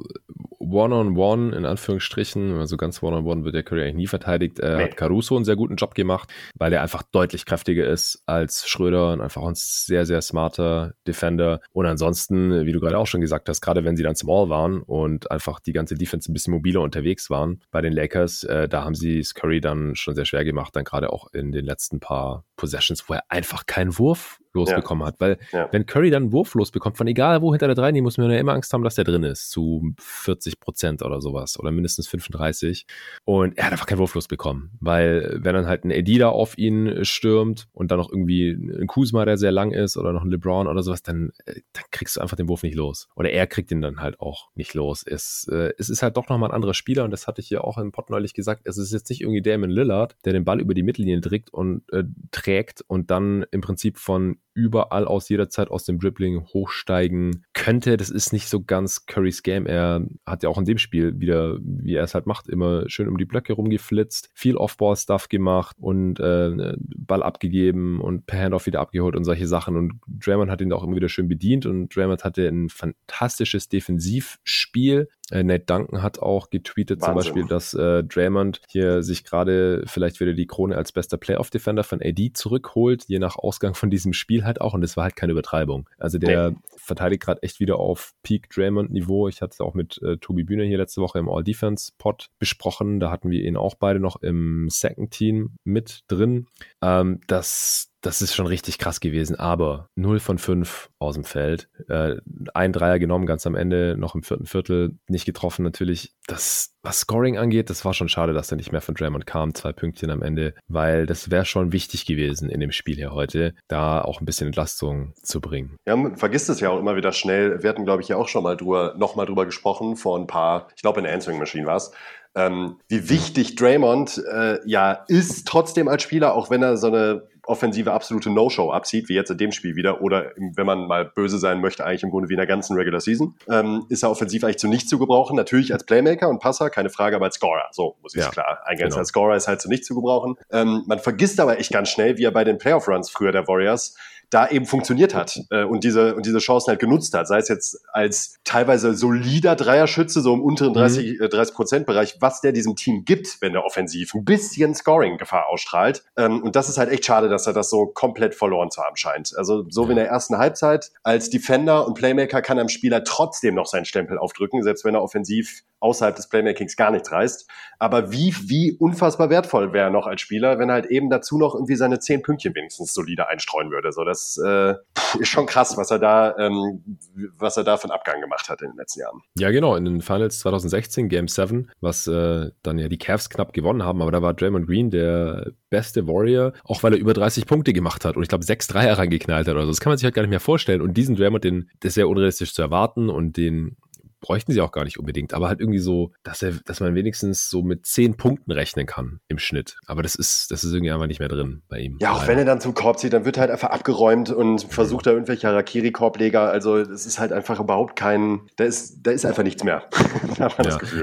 One-on-One -on -one, in Anführungsstrichen, also ganz One-on-One -on -one wird der Curry eigentlich nie verteidigt, äh, nee. hat Caruso einen sehr guten Job gemacht, weil er einfach deutlich kräftiger ist als Schröder und einfach ein sehr, sehr smarter Defender. Und ansonsten, wie du gerade auch schon gesagt hast, gerade wenn sie dann zum All waren und einfach die ganze Defense ein bisschen mobiler unterwegs waren bei den Lakers, äh, da haben sie es Curry dann schon sehr schwer gemacht, dann gerade auch in den letzten paar Possessions, wo er einfach keinen Wurf losbekommen ja. hat. Weil ja. wenn Curry dann einen Wurf losbekommt, von egal wo hinter der Dreilinie, muss man ja immer Angst haben, dass der drin ist, zu 40 Prozent oder sowas oder mindestens 35. Und er hat einfach keinen Wurf losbekommen, weil wenn dann halt ein Eddie da auf ihn stürmt und dann noch irgendwie ein Kuzma, der sehr lang ist oder noch ein LeBron oder sowas, dann, äh, dann kriegst du einfach den Wurf nicht los. Oder er kriegt ihn dann halt auch nicht los. Es, äh, es ist halt doch nochmal ein anderer Spieler und das hatte ich ja auch im Pod neulich gesagt. Es ist jetzt nicht irgendwie Damon Lillard, der den Ball über die Mittellinie trägt und äh, trägt und dann im Prinzip von überall aus jeder Zeit aus dem Dribbling hochsteigen könnte. Das ist nicht so ganz Currys Game. Er hat ja auch in dem Spiel wieder, wie er es halt macht, immer schön um die Blöcke rumgeflitzt, viel Off-Ball-Stuff gemacht und äh, Ball abgegeben und per Handoff wieder abgeholt und solche Sachen. Und Draymond hat ihn auch immer wieder schön bedient und Draymond hatte ein fantastisches Defensivspiel. Äh, Nate Duncan hat auch getweetet Wahnsinn. zum Beispiel, dass äh, Draymond hier sich gerade vielleicht wieder die Krone als bester Playoff-Defender von AD zurückholt, je nach Ausgang von diesem Spiel halt auch. Und das war halt keine Übertreibung. Also der nee. verteidigt gerade echt wieder auf Peak Draymond-Niveau. Ich hatte es auch mit äh, Tobi Bühne hier letzte Woche im All-Defense-Pod besprochen. Da hatten wir ihn auch beide noch im Second Team mit drin. Ähm, das das ist schon richtig krass gewesen, aber 0 von 5 aus dem Feld. Äh, ein Dreier genommen, ganz am Ende, noch im vierten Viertel, nicht getroffen natürlich. Das, was Scoring angeht, das war schon schade, dass er nicht mehr von Draymond kam. Zwei Pünktchen am Ende, weil das wäre schon wichtig gewesen in dem Spiel hier heute, da auch ein bisschen Entlastung zu bringen. Ja, man vergisst es ja auch immer wieder schnell. Wir hatten, glaube ich, ja auch schon mal drüber, noch mal drüber gesprochen, vor ein paar, ich glaube in der Answering Machine war es, ähm, wie wichtig Draymond äh, ja ist trotzdem als Spieler, auch wenn er so eine offensive absolute No-Show abzieht, wie jetzt in dem Spiel wieder, oder wenn man mal böse sein möchte, eigentlich im Grunde wie in der ganzen Regular Season, ähm, ist er offensiv eigentlich zu nichts zu gebrauchen. Natürlich als Playmaker und Passer, keine Frage, aber als Scorer. So muss ich ja, klar eingrenzen. Genau. Als Scorer ist halt zu nichts zu gebrauchen. Ähm, man vergisst aber echt ganz schnell, wie er bei den Playoff-Runs früher der Warriors da eben funktioniert hat äh, und diese und diese Chancen halt genutzt hat, sei es jetzt als teilweise solider Dreierschütze so im unteren 30 mhm. äh, 30 Prozent Bereich, was der diesem Team gibt, wenn der offensiv ein bisschen Scoring Gefahr ausstrahlt. Ähm, und das ist halt echt schade, dass er das so komplett verloren zu haben scheint. Also so wie in der ersten Halbzeit als Defender und Playmaker kann einem Spieler trotzdem noch seinen Stempel aufdrücken, selbst wenn er offensiv außerhalb des Playmakings gar nichts reißt. Aber wie wie unfassbar wertvoll wäre er noch als Spieler, wenn er halt eben dazu noch irgendwie seine zehn Pünktchen wenigstens solide einstreuen würde. So das äh, ist schon krass, was er da, ähm, was er da für einen Abgang gemacht hat in den letzten Jahren. Ja, genau. In den Finals 2016, Game 7, was äh, dann ja die Cavs knapp gewonnen haben, aber da war Draymond Green der beste Warrior, auch weil er über 30 Punkte gemacht hat und ich glaube sechs Dreier reingeknallt hat oder so. Das kann man sich halt gar nicht mehr vorstellen. Und diesen Draymond, den, das ist sehr unrealistisch zu erwarten und den bräuchten sie auch gar nicht unbedingt, aber halt irgendwie so, dass er, dass man wenigstens so mit zehn Punkten rechnen kann im Schnitt. Aber das ist, das ist irgendwie einfach nicht mehr drin bei ihm. Ja, auch wenn er dann zum Korb zieht, dann wird er halt einfach abgeräumt und versucht da irgendwelche Harakiri-Korbleger. Also es ist halt einfach überhaupt kein, da ist, da ist einfach nichts mehr. ja.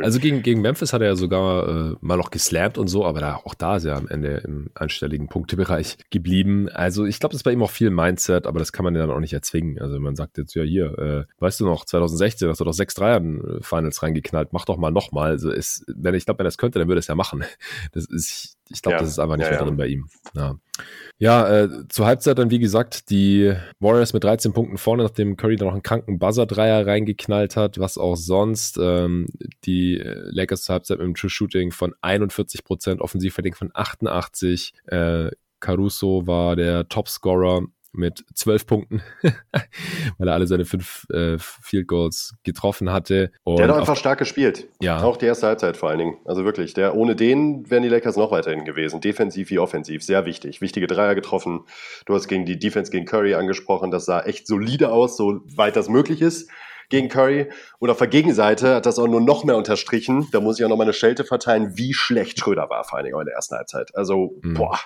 Also gegen, gegen Memphis hat er ja sogar äh, mal noch geslampt und so, aber da, auch da ist er am Ende im einstelligen Punktebereich geblieben. Also ich glaube, das ist bei ihm auch viel Mindset, aber das kann man dann auch nicht erzwingen. Also man sagt jetzt ja hier, äh, weißt du noch, 2016 hast du doch 6 Dreiern Finals reingeknallt, mach doch mal nochmal. Also ist, wenn ich glaube, wenn er das könnte, dann würde er es ja machen. Das ist, ich glaube, ja. das ist einfach nicht ja, mehr drin bei ihm. Ja, ja äh, zur Halbzeit dann, wie gesagt, die Warriors mit 13 Punkten vorne, nachdem Curry dann noch einen kranken Buzzer-Dreier reingeknallt hat, was auch sonst. Ähm, die Lakers zur Halbzeit mit einem True Shooting von 41 Prozent, Offensivverding von 88. Äh, Caruso war der Topscorer mit zwölf Punkten, weil er alle seine fünf äh, Field Goals getroffen hatte. Und der hat einfach stark gespielt. Ja. Auch die erste Halbzeit vor allen Dingen. Also wirklich, der, ohne den wären die Lakers noch weiterhin gewesen. Defensiv wie offensiv. Sehr wichtig. Wichtige Dreier getroffen. Du hast gegen die Defense gegen Curry angesprochen. Das sah echt solide aus, so weit das möglich ist gegen Curry. Und auf der Gegenseite hat das auch nur noch mehr unterstrichen. Da muss ich auch noch mal eine Schelte verteilen, wie schlecht Schröder war, vor allen Dingen auch in der ersten Halbzeit. Also, mhm. boah,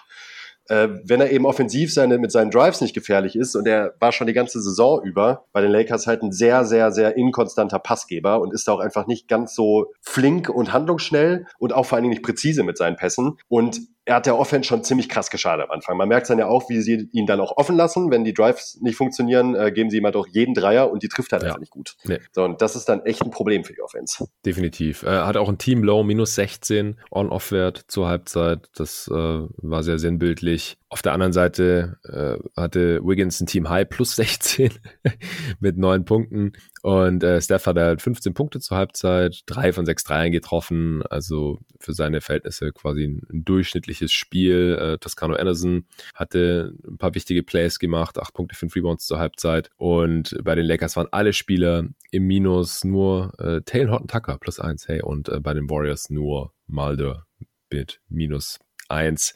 äh, wenn er eben offensiv seine, mit seinen Drives nicht gefährlich ist und er war schon die ganze Saison über bei den Lakers halt ein sehr, sehr, sehr inkonstanter Passgeber und ist auch einfach nicht ganz so flink und handlungsschnell und auch vor allen Dingen nicht präzise mit seinen Pässen. Und er hat der Offense schon ziemlich krass geschadet am Anfang. Man merkt dann ja auch, wie sie ihn dann auch offen lassen. Wenn die Drives nicht funktionieren, äh, geben sie ihm halt auch jeden Dreier und die trifft halt ja. einfach nicht gut. Nee. So, und das ist dann echt ein Problem für die Offense. Definitiv. Er hat auch ein Team Low, minus 16 On-Off-Wert zur Halbzeit. Das äh, war sehr sinnbildlich. Auf der anderen Seite äh, hatte Wiggins ein Team High plus 16 mit neun Punkten. Und äh, Steph hat halt 15 Punkte zur Halbzeit, drei von sechs Dreiern getroffen, also für seine Verhältnisse quasi ein, ein durchschnittliches Spiel. Äh, Toscano Anderson hatte ein paar wichtige Plays gemacht, acht Punkte, fünf Rebounds zur Halbzeit. Und bei den Lakers waren alle Spieler im Minus, nur äh, Taylor Horton Tucker plus eins, hey, und äh, bei den Warriors nur Mulder mit minus eins.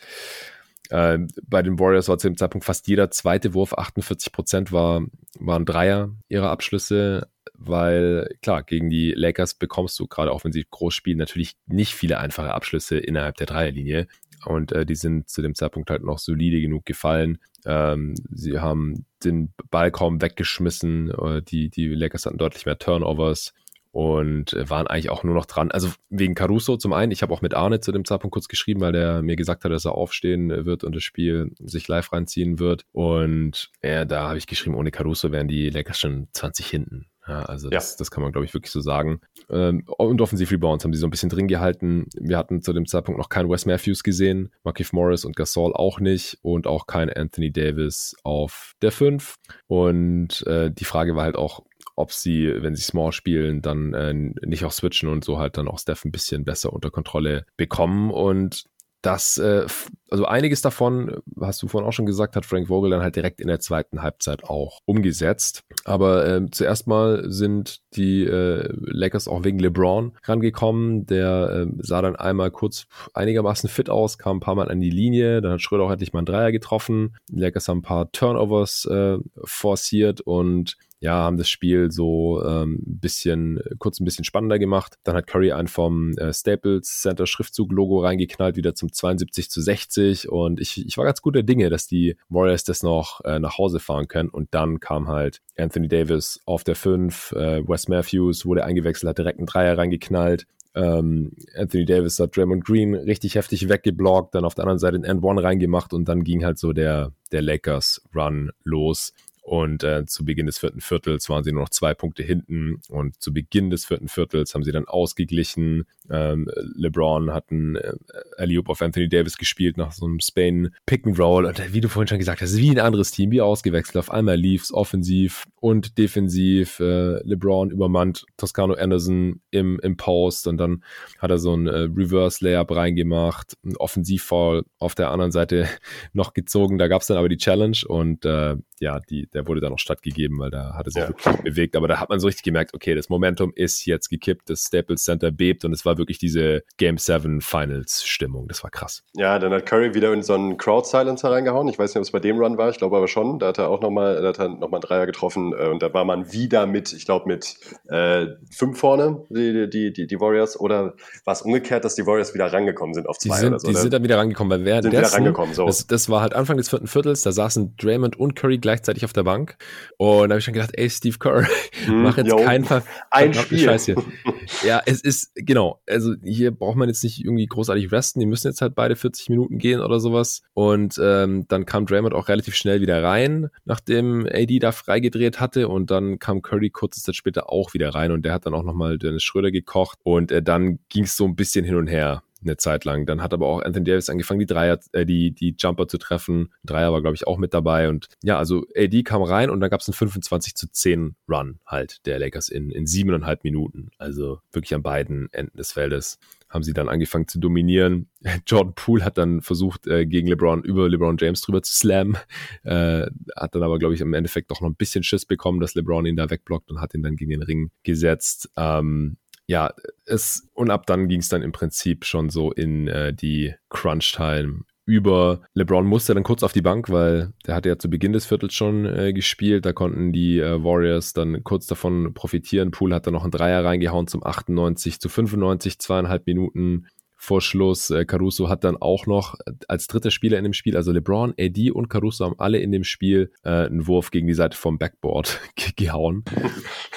Äh, bei den Warriors war zu dem Zeitpunkt fast jeder zweite Wurf, 48 Prozent war, waren Dreier ihrer Abschlüsse weil klar, gegen die Lakers bekommst du gerade auch wenn sie groß spielen, natürlich nicht viele einfache Abschlüsse innerhalb der Dreierlinie. Und äh, die sind zu dem Zeitpunkt halt noch solide genug gefallen. Ähm, sie haben den Ball kaum weggeschmissen. Äh, die, die Lakers hatten deutlich mehr Turnovers und äh, waren eigentlich auch nur noch dran. Also wegen Caruso zum einen. Ich habe auch mit Arne zu dem Zeitpunkt kurz geschrieben, weil der mir gesagt hat, dass er aufstehen wird und das Spiel sich live reinziehen wird. Und äh, da habe ich geschrieben, ohne Caruso wären die Lakers schon 20 hinten. Ja, also das, ja. das kann man, glaube ich, wirklich so sagen. Ähm, und offensiv Rebounds haben sie so ein bisschen drin gehalten. Wir hatten zu dem Zeitpunkt noch keinen Wes Matthews gesehen, Markif Morris und Gasol auch nicht und auch kein Anthony Davis auf der 5. Und äh, die Frage war halt auch, ob sie, wenn sie Small spielen, dann äh, nicht auch switchen und so halt dann auch Steph ein bisschen besser unter Kontrolle bekommen. Und das, äh, also einiges davon, hast du vorhin auch schon gesagt, hat Frank Vogel dann halt direkt in der zweiten Halbzeit auch umgesetzt. Aber äh, zuerst mal sind die äh, Lakers auch wegen LeBron rangekommen. Der äh, sah dann einmal kurz einigermaßen fit aus, kam ein paar Mal an die Linie, dann hat Schröder auch endlich mal einen Dreier getroffen. Die Lakers haben ein paar Turnovers äh, forciert und ja, haben das Spiel so ähm, ein bisschen, kurz ein bisschen spannender gemacht. Dann hat Curry einen vom äh, Staples Center Schriftzug-Logo reingeknallt, wieder zum 72 zu 60 und ich, ich war ganz guter Dinge, dass die Warriors das noch äh, nach Hause fahren können und dann kam halt Anthony Davis auf der 5, äh, Wes Matthews wurde eingewechselt, hat direkt einen Dreier reingeknallt. Ähm, Anthony Davis hat Draymond Green richtig heftig weggeblockt, dann auf der anderen Seite den End One reingemacht und dann ging halt so der, der Lakers Run los. Und äh, zu Beginn des vierten Viertels waren sie nur noch zwei Punkte hinten. Und zu Beginn des vierten Viertels haben sie dann ausgeglichen. Ähm, LeBron hat einen äh, alley auf Anthony Davis gespielt nach so einem Spain Pick and Roll. Und wie du vorhin schon gesagt hast, wie ein anderes Team, wie ausgewechselt. Auf einmal lief's offensiv und defensiv. Äh, LeBron übermannt Toscano Anderson im, im Post. Und dann hat er so ein äh, Reverse Layup reingemacht. Ein Offensivfall auf der anderen Seite noch gezogen. Da gab's dann aber die Challenge. Und äh, ja, die, der wurde dann noch stattgegeben, weil da hat er sich ja. wirklich bewegt. Aber da hat man so richtig gemerkt, okay, das Momentum ist jetzt gekippt, das Staples Center bebt und es war wirklich diese Game 7 Finals Stimmung. Das war krass. Ja, dann hat Curry wieder in so einen Crowd Silencer reingehauen. Ich weiß nicht, ob es bei dem Run war, ich glaube aber schon. Da hat er auch nochmal, da hat er nochmal einen Dreier getroffen äh, und da war man wieder mit, ich glaube, mit äh, fünf vorne, die, die, die, die Warriors, oder war es umgekehrt, dass die Warriors wieder rangekommen sind auf zwei die sind, oder so? Die sind dann wieder rangekommen, weil während sind wieder rangekommen, so. Das, das war halt Anfang des vierten Viertels, da saßen Draymond und Curry gleichzeitig auf der Bank. Und da habe ich schon gedacht, ey, Steve Kerr, hm, mach jetzt keinen Ver Ein Spiel. Scheiß hier. ja, es ist, genau, also hier braucht man jetzt nicht irgendwie großartig resten. Die müssen jetzt halt beide 40 Minuten gehen oder sowas. Und ähm, dann kam Draymond auch relativ schnell wieder rein, nachdem AD da freigedreht hatte. Und dann kam Curry kurze Zeit später auch wieder rein und der hat dann auch nochmal Dennis Schröder gekocht. Und äh, dann ging es so ein bisschen hin und her eine Zeit lang. Dann hat aber auch Anthony Davis angefangen, die Dreier, äh, die, die Jumper zu treffen. Dreier war, glaube ich, auch mit dabei. Und ja, also AD kam rein und dann gab es einen 25 zu 10 Run halt der Lakers in, in siebeneinhalb Minuten. Also wirklich an beiden Enden des Feldes haben sie dann angefangen zu dominieren. Jordan Poole hat dann versucht, äh, gegen LeBron über LeBron James drüber zu slammen, äh, hat dann aber, glaube ich, im Endeffekt doch noch ein bisschen Schiss bekommen, dass LeBron ihn da wegblockt und hat ihn dann gegen den Ring gesetzt. Ähm, ja, es und ab dann ging es dann im Prinzip schon so in äh, die Crunch-Time über. LeBron musste dann kurz auf die Bank, weil der hatte ja zu Beginn des Viertels schon äh, gespielt. Da konnten die äh, Warriors dann kurz davon profitieren. Poole hat dann noch einen Dreier reingehauen zum 98 zu 95, zweieinhalb Minuten vor Schluss. Äh, Caruso hat dann auch noch als dritter Spieler in dem Spiel, also LeBron, AD und Caruso haben alle in dem Spiel äh, einen Wurf gegen die Seite vom Backboard gehauen.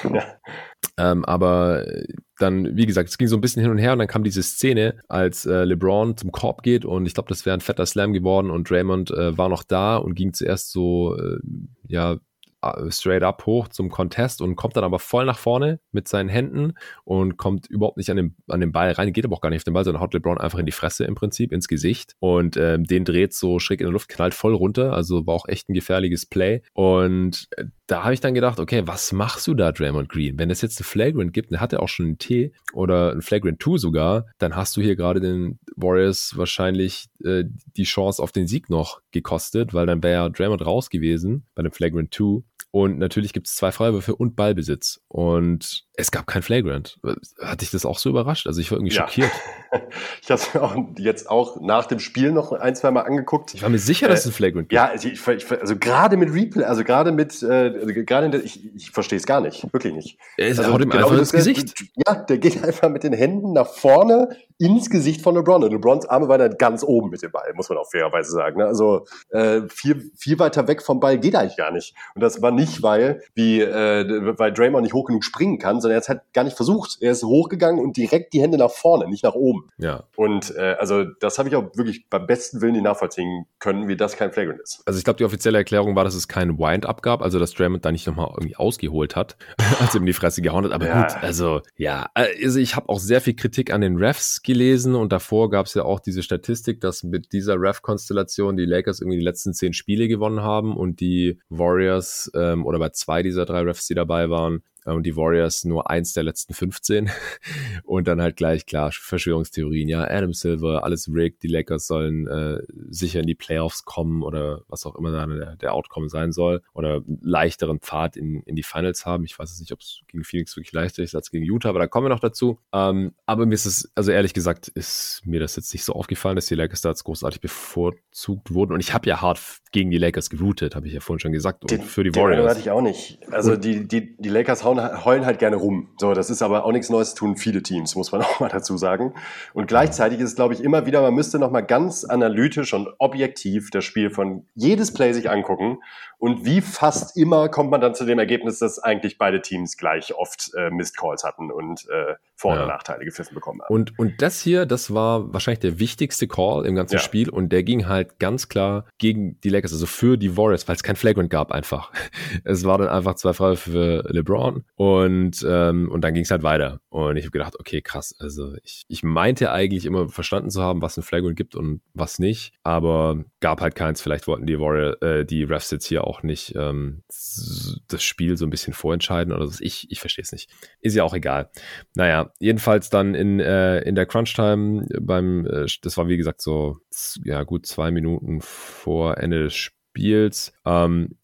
Ja. Ähm, aber dann, wie gesagt, es ging so ein bisschen hin und her und dann kam diese Szene, als äh, LeBron zum Korb geht und ich glaube, das wäre ein fetter Slam geworden und Draymond äh, war noch da und ging zuerst so, äh, ja, äh, straight up hoch zum Contest und kommt dann aber voll nach vorne mit seinen Händen und kommt überhaupt nicht an den, an den Ball rein, geht aber auch gar nicht auf den Ball, sondern haut LeBron einfach in die Fresse im Prinzip, ins Gesicht und ähm, den dreht so schräg in der Luft, knallt voll runter, also war auch echt ein gefährliches Play und äh, da habe ich dann gedacht, okay, was machst du da, Draymond Green? Wenn es jetzt ein Flagrant gibt, der hatte auch schon einen T oder ein Flagrant 2 sogar, dann hast du hier gerade den Warriors wahrscheinlich äh, die Chance auf den Sieg noch gekostet, weil dann wäre ja Draymond raus gewesen bei dem Flagrant 2 und natürlich gibt es zwei Freiwürfe und Ballbesitz. Und es gab kein Flagrant. Hat dich das auch so überrascht? Also ich war irgendwie ja. schockiert. ich habe es mir auch jetzt auch nach dem Spiel noch ein, zwei Mal angeguckt. Ich war mir sicher, äh, dass es ein Flagrant gibt. Ja, also, ich, ich, also gerade mit Replay, also gerade mit, äh, gerade der, ich, ich verstehe es gar nicht, wirklich nicht. Er ist also, haut ihm genau einfach ins Gesicht. Ja, der geht einfach mit den Händen nach vorne ins Gesicht von LeBron. Und LeBrons Arme waren dann ganz oben mit dem Ball, muss man auch fairerweise sagen. Ne? Also äh, viel, viel weiter weg vom Ball geht eigentlich gar nicht. Und das war nicht, weil, wie, äh, weil Draymond nicht hoch genug springen kann, sondern er hat halt gar nicht versucht. Er ist hochgegangen und direkt die Hände nach vorne, nicht nach oben. Ja. Und äh, also das habe ich auch wirklich beim besten Willen nicht nachvollziehen können, wie das kein Flagrant ist. Also ich glaube, die offizielle Erklärung war, dass es keinen Wind-Up gab, also dass Draymond da nicht nochmal irgendwie ausgeholt hat, als er ihm die Fresse gehauen hat. Aber ja. gut, also ja, also ich habe auch sehr viel Kritik an den Refs gelesen und davor gab es ja auch diese Statistik, dass mit dieser Ref-Konstellation die Lakers irgendwie die letzten zehn Spiele gewonnen haben und die Warriors ähm, oder bei zwei dieser drei Refs, die dabei waren, und die Warriors nur eins der letzten 15 und dann halt gleich klar Verschwörungstheorien, ja, Adam Silver, alles rigged, die Lakers sollen äh, sicher in die Playoffs kommen oder was auch immer dann der, der Outcome sein soll oder leichteren Pfad in, in die Finals haben. Ich weiß nicht, ob es gegen Phoenix wirklich leichter ist als gegen Utah, aber da kommen wir noch dazu. Ähm, aber mir ist es, also ehrlich gesagt, ist mir das jetzt nicht so aufgefallen, dass die Lakers da jetzt großartig bevorzugt wurden und ich habe ja hart gegen die Lakers geroutet, habe ich ja vorhin schon gesagt, und den, für die Warriors. Hatte ich auch nicht. Also die, die, die Lakers hauen, heulen halt gerne rum. So, das ist aber auch nichts Neues, tun viele Teams, muss man auch mal dazu sagen. Und gleichzeitig ist es, glaube ich, immer wieder, man müsste noch mal ganz analytisch und objektiv das Spiel von jedes Play sich angucken. Und wie fast immer kommt man dann zu dem Ergebnis, dass eigentlich beide Teams gleich oft äh, Missed hatten und äh, Vor- und ja. Nachteile gepfiffen bekommen haben. Und, und das hier, das war wahrscheinlich der wichtigste Call im ganzen ja. Spiel und der ging halt ganz klar gegen die Lakers, also für die Warriors, weil es kein Flagrant gab einfach. Es war dann einfach zwei Freiwürfe für LeBron und, ähm, und dann ging es halt weiter. Und ich habe gedacht, okay, krass, also ich, ich meinte eigentlich immer verstanden zu haben, was ein Flagrant gibt und was nicht, aber gab halt keins. Vielleicht wollten die Warrior, äh, die Refs jetzt hier auch nicht ähm, das Spiel so ein bisschen vorentscheiden oder so. Ich, ich verstehe es nicht. Ist ja auch egal. Naja, jedenfalls dann in, äh, in der Crunch-Time beim, äh, das war wie gesagt so, ja gut, zwei Minuten vor Ende des Spiels Spiels. Ähm,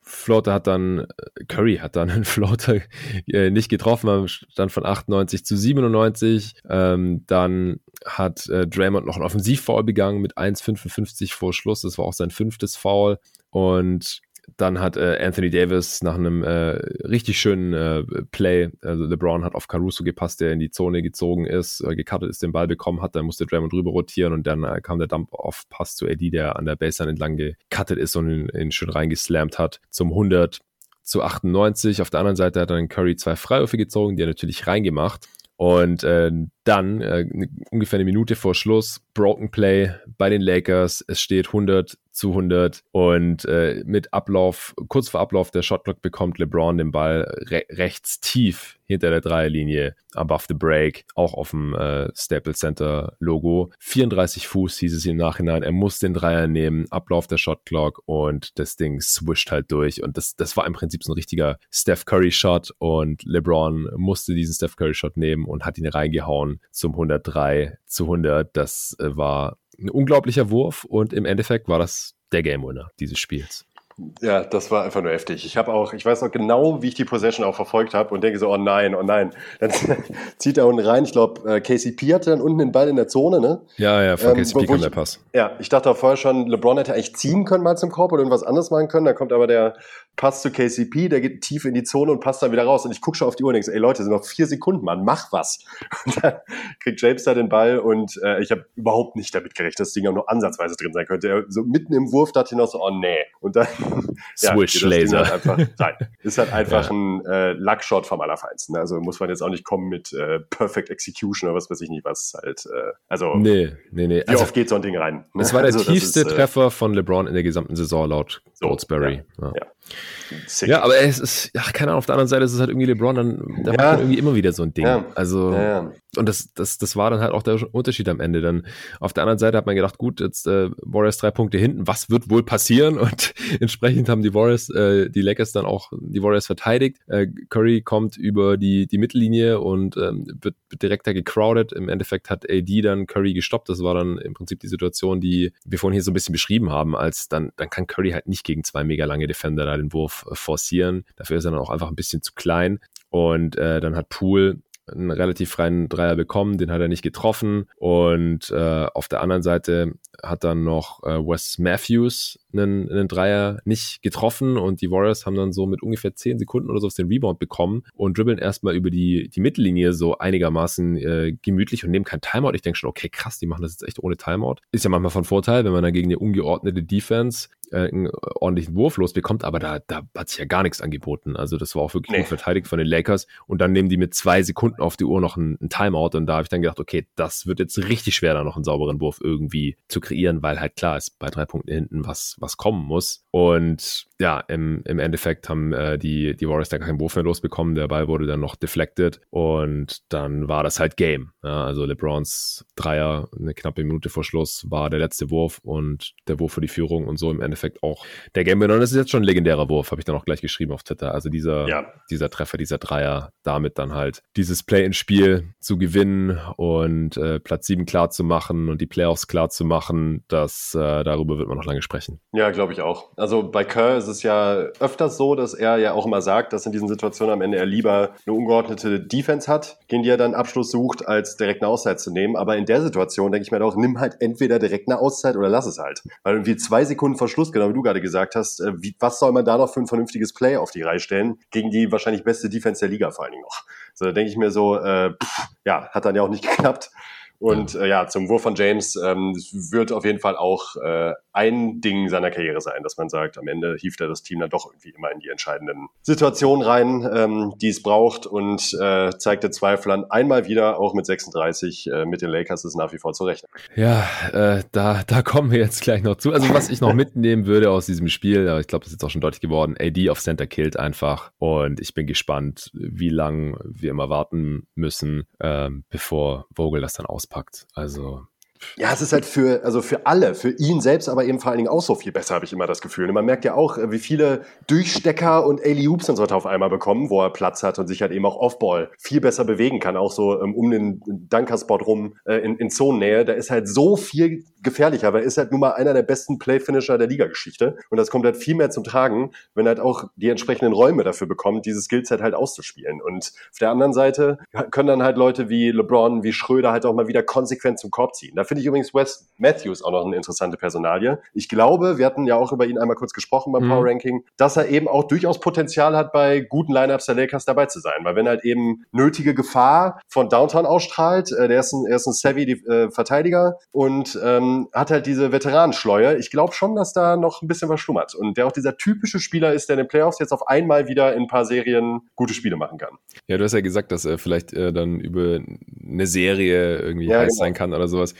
Floater hat dann, Curry hat dann einen Floater äh, nicht getroffen, stand von 98 zu 97. Ähm, dann hat äh, Draymond noch einen Offensivfoul begangen mit 1,55 vor Schluss. Das war auch sein fünftes Foul. Und dann hat äh, Anthony Davis nach einem äh, richtig schönen äh, Play, also LeBron hat auf Caruso gepasst, der in die Zone gezogen ist, äh, gecuttet ist, den Ball bekommen hat, dann musste Draymond drüber rotieren und dann äh, kam der Dump-Off-Pass zu Eddie, der an der Baseline entlang gecuttet ist und ihn, ihn schön reingeslammt hat zum 100 zu 98. Auf der anderen Seite hat dann Curry zwei Freiwürfe gezogen, die er natürlich reingemacht. Und äh, dann, äh, ungefähr eine Minute vor Schluss, Broken Play bei den Lakers. Es steht 100 zu 100 und äh, mit Ablauf, kurz vor Ablauf der Shotclock bekommt LeBron den Ball re rechts tief hinter der Dreierlinie, above the break, auch auf dem äh, Staples Center Logo. 34 Fuß hieß es im Nachhinein. Er muss den Dreier nehmen, Ablauf der Shotclock und das Ding swischt halt durch. Und das, das war im Prinzip so ein richtiger Steph Curry Shot und LeBron musste diesen Steph Curry Shot nehmen und hat ihn reingehauen zum 103 zu 100. Das äh, war ein unglaublicher Wurf und im Endeffekt war das der Game Winner dieses Spiels. Ja, das war einfach nur heftig. Ich habe auch, ich weiß noch genau, wie ich die Possession auch verfolgt habe und denke so, oh nein, oh nein. Dann zieht er unten rein. Ich glaube, äh, KCP hatte dann unten den Ball in der Zone, ne? Ja, ja, von ähm, KCP kam der Pass. Ja, ich dachte auch vorher schon, LeBron hätte eigentlich ziehen können mal zum Korb oder irgendwas anderes machen können. Da kommt aber der Pass zu KCP, der geht tief in die Zone und passt dann wieder raus. Und ich gucke schon auf die Uhr und denke, ey Leute, sind noch vier Sekunden, Mann, mach was. Und dann kriegt James da den Ball und äh, ich habe überhaupt nicht damit gerechnet, dass das Ding auch nur ansatzweise drin sein könnte. Er, so mitten im Wurf dachte ich noch so, oh nee. Und dann Swish ja, Laser. Halt einfach, nein, ist halt einfach ja. ein äh, Luckshot vom Allerfeinsten. Also muss man jetzt auch nicht kommen mit äh, Perfect Execution oder was weiß ich nicht, was halt, äh, also nee, nee, nee. wie also, oft geht so ein Ding rein? Ne? Es war der also, tiefste ist, äh, Treffer von LeBron in der gesamten Saison laut so, Goldsberry. Ja, ja. Sick. Ja, aber es ist, ja, keine Ahnung, auf der anderen Seite ist es halt irgendwie LeBron, dann, da ja. macht irgendwie immer wieder so ein Ding. Ja. Also, ja, und das, das, das war dann halt auch der Unterschied am Ende. Dann auf der anderen Seite hat man gedacht, gut, jetzt äh, Warriors drei Punkte hinten, was wird wohl passieren? Und entsprechend haben die Warriors, äh, die Lakers dann auch die Warriors verteidigt. Äh, Curry kommt über die, die Mittellinie und ähm, wird, wird direkt da gecrowded. Im Endeffekt hat AD dann Curry gestoppt. Das war dann im Prinzip die Situation, die wir vorhin hier so ein bisschen beschrieben haben, als dann, dann kann Curry halt nicht gegen zwei mega lange Defender da den Wurf äh, forcieren. Dafür ist er dann auch einfach ein bisschen zu klein. Und äh, dann hat Poole einen relativ freien Dreier bekommen, den hat er nicht getroffen. Und äh, auf der anderen Seite hat dann noch äh, Wes Matthews einen, einen Dreier nicht getroffen und die Warriors haben dann so mit ungefähr 10 Sekunden oder so den Rebound bekommen und dribbeln erstmal über die, die Mittellinie so einigermaßen äh, gemütlich und nehmen kein Timeout. Ich denke schon, okay, krass, die machen das jetzt echt ohne Timeout. Ist ja manchmal von Vorteil, wenn man dann gegen eine ungeordnete Defense äh, einen ordentlichen Wurf losbekommt, aber da, da hat sich ja gar nichts angeboten. Also das war auch wirklich nee. gut verteidigt von den Lakers und dann nehmen die mit zwei Sekunden auf die Uhr noch einen, einen Timeout und da habe ich dann gedacht, okay, das wird jetzt richtig schwer, da noch einen sauberen Wurf irgendwie zu kreieren, weil halt klar ist, bei drei Punkten hinten was, was kommen muss. Und ja, im, im Endeffekt haben äh, die, die Warriors da keinen Wurf mehr losbekommen. Der Ball wurde dann noch deflected und dann war das halt Game. Ja, also LeBrons Dreier, eine knappe Minute vor Schluss, war der letzte Wurf und der Wurf für die Führung und so im Endeffekt Endeffekt auch der Game Winner. Und das ist jetzt schon ein legendärer Wurf, habe ich dann auch gleich geschrieben auf Twitter. Also dieser, ja. dieser Treffer, dieser Dreier, damit dann halt dieses Play-in-Spiel zu gewinnen und äh, Platz 7 klar zu machen und die Playoffs klar zu machen, das, äh, darüber wird man noch lange sprechen. Ja, glaube ich auch. Also bei Kerr ist es ja öfters so, dass er ja auch immer sagt, dass in diesen Situationen am Ende er lieber eine ungeordnete Defense hat, gegen die er dann Abschluss sucht, als direkt eine Auszeit zu nehmen. Aber in der Situation denke ich mir doch, nimm halt entweder direkt eine Auszeit oder lass es halt. Weil irgendwie zwei Sekunden vor Schluss, genau wie du gerade gesagt hast, äh, wie, was soll man da noch für ein vernünftiges Play auf die Reihe stellen, gegen die wahrscheinlich beste Defense der Liga vor allen Dingen noch. So, da denke ich mir so, äh, pff, ja, hat dann ja auch nicht geklappt. Und äh, ja, zum Wurf von James ähm, wird auf jeden Fall auch äh, ein Ding seiner Karriere sein, dass man sagt, am Ende hieft er das Team dann doch irgendwie immer in die entscheidenden Situationen rein, ähm, die es braucht und äh, zeigt den Zweiflern einmal wieder, auch mit 36, äh, mit den Lakers ist nach wie vor zu rechnen. Ja, äh, da, da kommen wir jetzt gleich noch zu. Also was ich noch mitnehmen würde aus diesem Spiel, aber ich glaube, das ist jetzt auch schon deutlich geworden, AD auf Center killt einfach und ich bin gespannt, wie lang wir immer warten müssen, ähm, bevor Vogel das dann auspackt. Also ja, es ist halt für, also für alle, für ihn selbst, aber eben vor allen Dingen auch so viel besser, habe ich immer das Gefühl. Und man merkt ja auch, wie viele Durchstecker und Alley-Oops und so weiter auf einmal bekommen, wo er Platz hat und sich halt eben auch Offball viel besser bewegen kann, auch so ähm, um den Dunkerspot rum äh, in, in Zonennähe. Da ist halt so viel gefährlicher, aber er ist halt nun mal einer der besten Play-Finisher der Liga-Geschichte. Und das kommt halt viel mehr zum Tragen, wenn er halt auch die entsprechenden Räume dafür bekommt, dieses Skillset halt auszuspielen. Und auf der anderen Seite können dann halt Leute wie LeBron, wie Schröder halt auch mal wieder konsequent zum Korb ziehen. Dafür finde ich übrigens Wes Matthews auch noch eine interessante Personalie. Ich glaube, wir hatten ja auch über ihn einmal kurz gesprochen beim mhm. Power Ranking, dass er eben auch durchaus Potenzial hat, bei guten Lineups der Lakers dabei zu sein. Weil wenn halt eben nötige Gefahr von Downtown ausstrahlt, äh, der ist ein, er ist ein savvy äh, Verteidiger und ähm, hat halt diese Veteranenschleue. Ich glaube schon, dass da noch ein bisschen was schlummert. Und der auch dieser typische Spieler ist, der in den Playoffs jetzt auf einmal wieder in ein paar Serien gute Spiele machen kann. Ja, du hast ja gesagt, dass er vielleicht äh, dann über eine Serie irgendwie ja, heiß genau. sein kann oder sowas.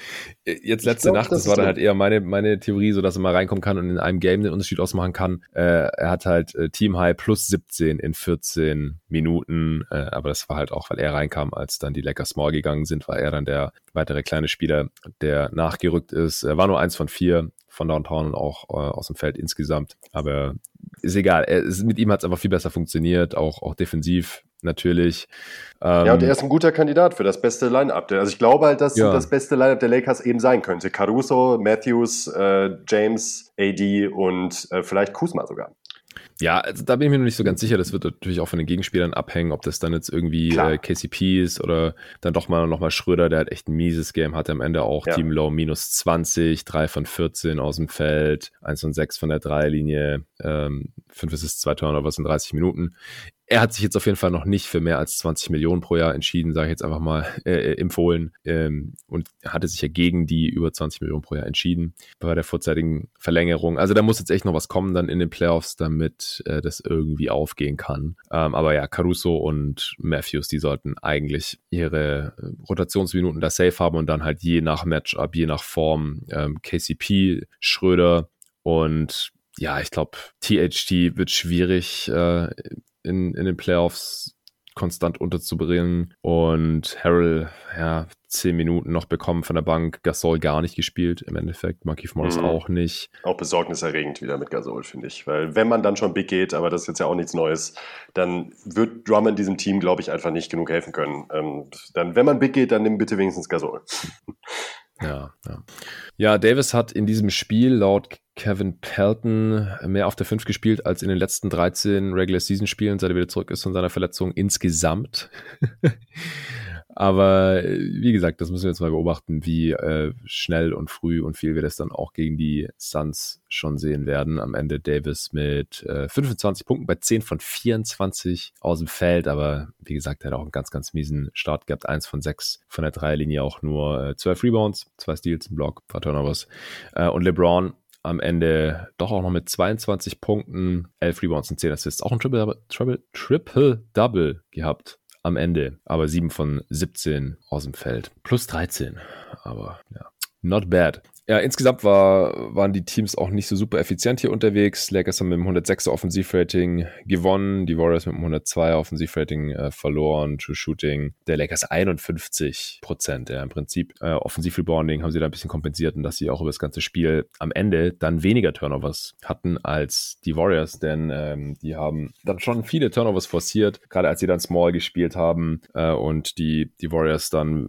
Äh, jetzt letzte glaub, Nacht, das, das war dann halt eher meine, meine Theorie, so dass er mal reinkommen kann und in einem Game den Unterschied ausmachen kann. Äh, er hat halt äh, Team High plus 17 in 14 Minuten, äh, aber das war halt auch, weil er reinkam, als dann die Lecker Small gegangen sind, war er dann der weitere kleine Spieler, der nachgerückt ist. Er war nur eins von vier von Downtown und auch äh, aus dem Feld insgesamt, aber ist egal. Er, ist, mit ihm hat es einfach viel besser funktioniert, auch, auch defensiv natürlich. Ähm, ja, und er ist ein guter Kandidat für das beste Line-Up. Also ich glaube halt, dass ja. das beste Line-Up der Lakers eben sein könnte. Caruso, Matthews, äh, James, AD und äh, vielleicht Kuzma sogar. Ja, also da bin ich mir noch nicht so ganz sicher. Das wird natürlich auch von den Gegenspielern abhängen, ob das dann jetzt irgendwie äh, KCP ist oder dann doch mal nochmal Schröder, der hat echt ein mieses Game, hatte am Ende auch ja. Team Low minus 20, 3 von 14 aus dem Feld, 1 von 6 von der Dreierlinie, ähm, 5 ist 2 Turnovers in 30 Minuten er hat sich jetzt auf jeden Fall noch nicht für mehr als 20 Millionen pro Jahr entschieden, sage ich jetzt einfach mal, äh, äh, empfohlen ähm, und hatte sich ja gegen die über 20 Millionen pro Jahr entschieden bei der vorzeitigen Verlängerung. Also da muss jetzt echt noch was kommen dann in den Playoffs, damit äh, das irgendwie aufgehen kann. Ähm, aber ja, Caruso und Matthews, die sollten eigentlich ihre Rotationsminuten da safe haben und dann halt je nach Matchup, je nach Form ähm, KCP, Schröder und ja, ich glaube, THT wird schwierig äh, in, in den Playoffs konstant unterzubringen. Und Harrell, ja, zehn Minuten noch bekommen von der Bank. Gasol gar nicht gespielt im Endeffekt. Markif Morris mhm. auch nicht. Auch besorgniserregend wieder mit Gasol, finde ich. Weil wenn man dann schon big geht, aber das ist jetzt ja auch nichts Neues, dann wird Drummond diesem Team, glaube ich, einfach nicht genug helfen können. Ähm, dann, wenn man big geht, dann nimm bitte wenigstens Gasol. Ja, ja. Ja, Davis hat in diesem Spiel laut Kevin Pelton mehr auf der 5 gespielt als in den letzten 13 Regular Season Spielen, seit er wieder zurück ist von seiner Verletzung insgesamt. Aber wie gesagt, das müssen wir jetzt mal beobachten, wie äh, schnell und früh und viel wir das dann auch gegen die Suns schon sehen werden. Am Ende Davis mit äh, 25 Punkten bei 10 von 24 aus dem Feld. Aber wie gesagt, er hat auch einen ganz, ganz miesen Start gehabt. Eins von sechs von der Dreierlinie auch nur äh, 12 Rebounds, zwei Steals, ein Block, paar Turnovers. Äh, und LeBron am Ende doch auch noch mit 22 Punkten, 11 Rebounds und 10 Assists. Auch ein Triple-Double Triple, Triple Double gehabt am Ende. Aber 7 von 17 aus dem Feld. Plus 13. Aber ja, not bad. Ja, insgesamt war, waren die Teams auch nicht so super effizient hier unterwegs. Lakers haben mit dem 106er Offensivrating gewonnen, die Warriors mit dem 102er Offensivrating äh, verloren. True Shooting der Lakers 51 Prozent. Ja, im Prinzip äh, Offensivrebounding haben sie da ein bisschen kompensiert und dass sie auch über das ganze Spiel am Ende dann weniger Turnovers hatten als die Warriors, denn ähm, die haben dann schon viele Turnovers forciert, gerade als sie dann Small gespielt haben äh, und die, die Warriors dann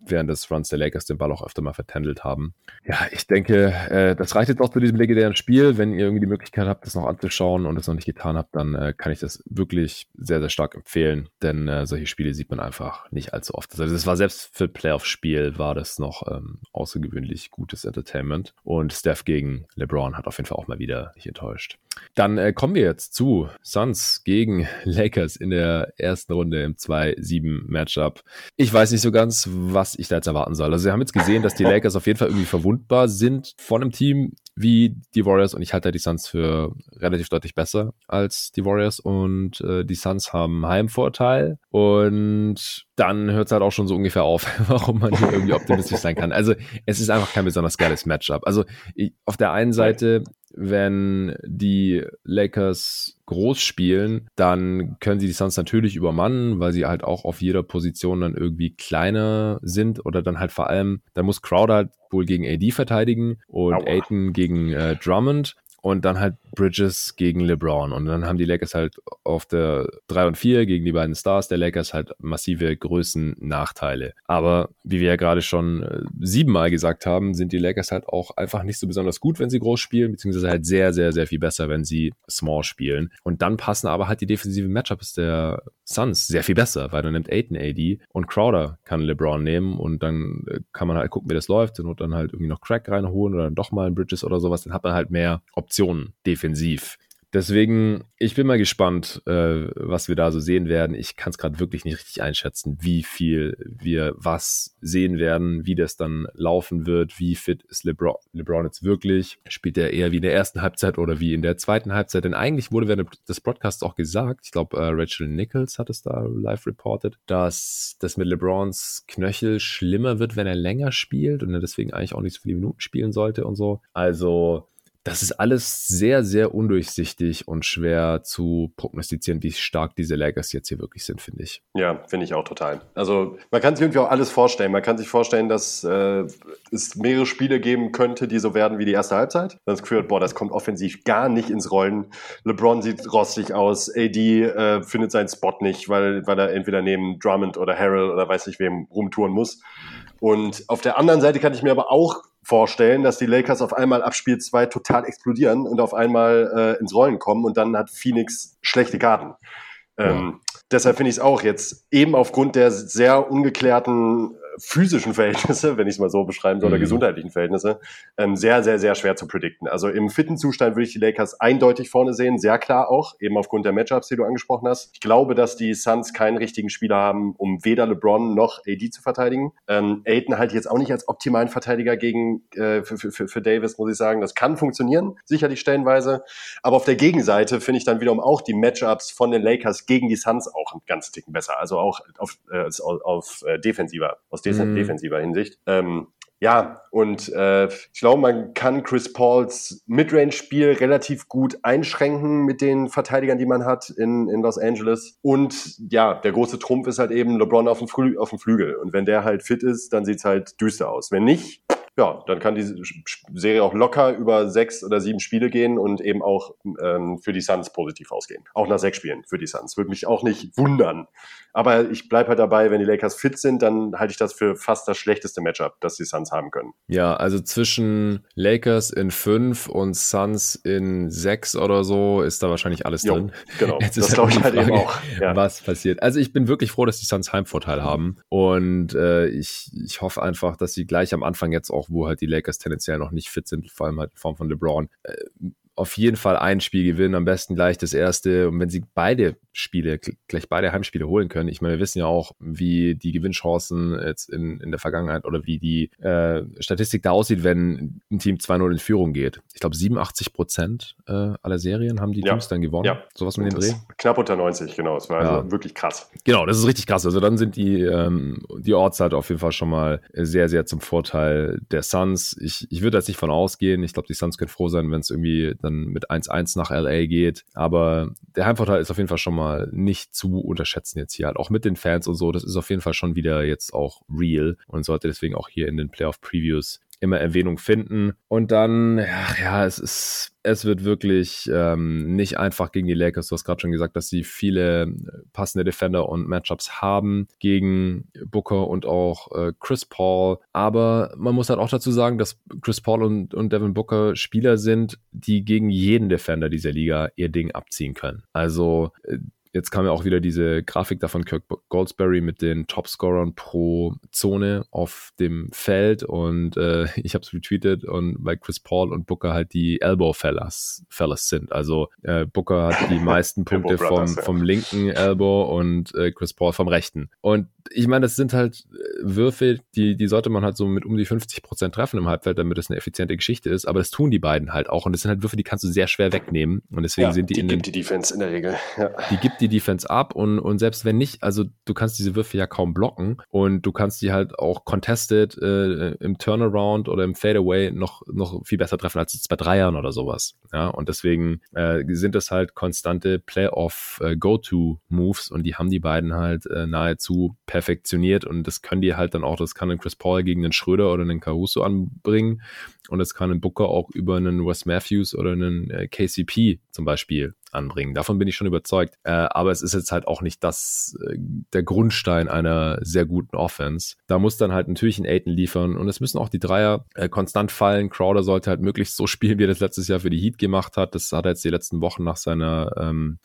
während des Runs der Lakers den Ball auch öfter mal vertändelt haben. Ja, ich denke, äh, das reicht jetzt auch zu diesem legendären Spiel. Wenn ihr irgendwie die Möglichkeit habt, das noch anzuschauen und es noch nicht getan habt, dann äh, kann ich das wirklich sehr, sehr stark empfehlen, denn äh, solche Spiele sieht man einfach nicht allzu oft. Also das war selbst für Playoff-Spiel war das noch ähm, außergewöhnlich gutes Entertainment und Steph gegen LeBron hat auf jeden Fall auch mal wieder nicht enttäuscht. Dann äh, kommen wir jetzt zu Suns gegen Lakers in der ersten Runde im 2-7 Matchup. Ich weiß nicht so ganz, was ich da jetzt erwarten soll. Also wir haben jetzt gesehen, dass die Lakers auf jeden Fall irgendwie verwundbar sind von einem Team wie die Warriors und ich halte die Suns für relativ deutlich besser als die Warriors und äh, die Suns haben Heimvorteil und dann hört es halt auch schon so ungefähr auf, warum man hier irgendwie optimistisch sein kann. Also es ist einfach kein besonders geiles Matchup. Also ich, auf der einen Seite wenn die Lakers groß spielen, dann können sie die Suns natürlich übermannen, weil sie halt auch auf jeder Position dann irgendwie kleiner sind oder dann halt vor allem, dann muss Crowder halt wohl gegen AD verteidigen und Aua. Aiton gegen äh, Drummond und dann halt Bridges gegen LeBron. Und dann haben die Lakers halt auf der 3 und 4 gegen die beiden Stars der Lakers halt massive Größen-Nachteile. Aber wie wir ja gerade schon äh, siebenmal gesagt haben, sind die Lakers halt auch einfach nicht so besonders gut, wenn sie groß spielen, beziehungsweise halt sehr, sehr, sehr viel besser, wenn sie small spielen. Und dann passen aber halt die defensiven Matchups der Suns sehr viel besser, weil dann nimmt Aiton AD und Crowder kann LeBron nehmen und dann äh, kann man halt gucken, wie das läuft und dann halt irgendwie noch Crack reinholen oder dann doch mal ein Bridges oder sowas. Dann hat man halt mehr Optionen defensiv. Deswegen, ich bin mal gespannt, äh, was wir da so sehen werden. Ich kann es gerade wirklich nicht richtig einschätzen, wie viel wir was sehen werden, wie das dann laufen wird, wie fit ist LeBron, LeBron jetzt wirklich. Spielt er eher wie in der ersten Halbzeit oder wie in der zweiten Halbzeit? Denn eigentlich wurde während des Broadcasts auch gesagt, ich glaube, äh, Rachel Nichols hat es da live reported, dass das mit LeBrons Knöchel schlimmer wird, wenn er länger spielt und er deswegen eigentlich auch nicht so viele Minuten spielen sollte und so. Also das ist alles sehr, sehr undurchsichtig und schwer zu prognostizieren, wie stark diese Lakers jetzt hier wirklich sind, finde ich. Ja, finde ich auch total. Also man kann sich irgendwie auch alles vorstellen. Man kann sich vorstellen, dass äh, es mehrere Spiele geben könnte, die so werden wie die erste Halbzeit. Dann Gefühl hat, boah, das kommt offensiv gar nicht ins Rollen. LeBron sieht rostig aus. AD äh, findet seinen Spot nicht, weil, weil er entweder neben Drummond oder Harrell oder weiß nicht wem rumtouren muss. Und auf der anderen Seite kann ich mir aber auch vorstellen, dass die Lakers auf einmal ab Spiel 2 total explodieren und auf einmal äh, ins Rollen kommen und dann hat Phoenix schlechte Karten. Ähm, deshalb finde ich es auch jetzt eben aufgrund der sehr ungeklärten physischen Verhältnisse, wenn ich es mal so beschreiben soll, mhm. oder gesundheitlichen Verhältnisse, ähm, sehr, sehr, sehr schwer zu predikten. Also im fitten Zustand würde ich die Lakers eindeutig vorne sehen, sehr klar auch, eben aufgrund der Matchups, die du angesprochen hast. Ich glaube, dass die Suns keinen richtigen Spieler haben, um weder LeBron noch AD zu verteidigen. Ähm, Aiden halte ich jetzt auch nicht als optimalen Verteidiger gegen äh, für, für, für Davis, muss ich sagen. Das kann funktionieren, sicherlich stellenweise. Aber auf der Gegenseite finde ich dann wiederum auch die Matchups von den Lakers gegen die Suns auch ein ganz Ticken besser. Also auch auf, äh, auf, auf äh, defensiver, aus mhm. defensiver Hinsicht. Ähm, ja, und äh, ich glaube, man kann Chris Pauls Midrange-Spiel relativ gut einschränken mit den Verteidigern, die man hat in, in Los Angeles. Und ja, der große Trumpf ist halt eben LeBron auf dem, Flü auf dem Flügel. Und wenn der halt fit ist, dann sieht's halt düster aus. Wenn nicht, ja, dann kann die Serie auch locker über sechs oder sieben Spiele gehen und eben auch ähm, für die Suns positiv ausgehen. Auch nach sechs Spielen für die Suns. Würde mich auch nicht wundern. Aber ich bleibe halt dabei, wenn die Lakers fit sind, dann halte ich das für fast das schlechteste Matchup, das die Suns haben können. Ja, also zwischen Lakers in fünf und Suns in sechs oder so ist da wahrscheinlich alles jo, drin. Genau, Jetzt das glaube ich halt eben auch. Ja. Was passiert? Also ich bin wirklich froh, dass die Suns Heimvorteil haben und äh, ich, ich hoffe einfach, dass sie gleich am Anfang jetzt auch, wo halt die Lakers tendenziell noch nicht fit sind, vor allem halt in Form von LeBron, äh, auf jeden Fall ein Spiel gewinnen, am besten gleich das erste. Und wenn sie beide Spiele, gleich beide Heimspiele holen können, ich meine, wir wissen ja auch, wie die Gewinnchancen jetzt in, in der Vergangenheit oder wie die äh, Statistik da aussieht, wenn ein Team 2-0 in Führung geht. Ich glaube, 87 Prozent äh, aller Serien haben die ja. Teams dann gewonnen. Ja. Sowas mit den Dreh. Knapp unter 90, genau. Das war ja. also wirklich krass. Genau, das ist richtig krass. Also dann sind die, ähm, die Orts halt auf jeden Fall schon mal sehr, sehr zum Vorteil der Suns. Ich, ich würde jetzt nicht von ausgehen. Ich glaube, die Suns können froh sein, wenn es irgendwie dann mit 1-1 nach LA geht. Aber der Heimvorteil ist auf jeden Fall schon mal nicht zu unterschätzen jetzt hier halt. Auch mit den Fans und so. Das ist auf jeden Fall schon wieder jetzt auch real und sollte deswegen auch hier in den Playoff-Previews immer Erwähnung finden. Und dann, ja, ja es ist, es wird wirklich ähm, nicht einfach gegen die Lakers. Du hast gerade schon gesagt, dass sie viele äh, passende Defender und Matchups haben gegen Booker und auch äh, Chris Paul. Aber man muss halt auch dazu sagen, dass Chris Paul und, und Devin Booker Spieler sind, die gegen jeden Defender dieser Liga ihr Ding abziehen können. Also äh, Jetzt kam ja auch wieder diese Grafik davon Kirk Goldsberry mit den Topscorern pro Zone auf dem Feld und äh, ich habe es retweetet und weil Chris Paul und Booker halt die Elbow Fellas, Fellas sind. Also äh, Booker hat die meisten Punkte vom, vom linken Elbow und äh, Chris Paul vom rechten. Und ich meine, das sind halt äh, Würfe, die, die sollte man halt so mit um die 50 Prozent treffen im Halbfeld, damit es eine effiziente Geschichte ist. Aber das tun die beiden halt auch. Und das sind halt Würfe, die kannst du sehr schwer wegnehmen. Und deswegen ja, sind die, die in den. Die Defense in der Regel. Ja. Die gibt die Defense ab. Und, und selbst wenn nicht, also du kannst diese Würfe ja kaum blocken. Und du kannst die halt auch contested äh, im Turnaround oder im Fadeaway noch, noch viel besser treffen als jetzt bei Dreiern oder sowas. Ja, und deswegen äh, sind das halt konstante Playoff-Go-To-Moves. Äh, und die haben die beiden halt äh, nahezu perfektioniert und das können die halt dann auch, das kann ein Chris Paul gegen einen Schröder oder einen Caruso anbringen und das kann ein Booker auch über einen Wes Matthews oder einen äh, KCP zum Beispiel anbringen. Davon bin ich schon überzeugt. Äh, aber es ist jetzt halt auch nicht das, äh, der Grundstein einer sehr guten Offense. Da muss dann halt natürlich ein Aiden liefern und es müssen auch die Dreier äh, konstant fallen. Crowder sollte halt möglichst so spielen, wie er das letztes Jahr für die Heat gemacht hat. Das hat er jetzt die letzten Wochen nach seiner ähm,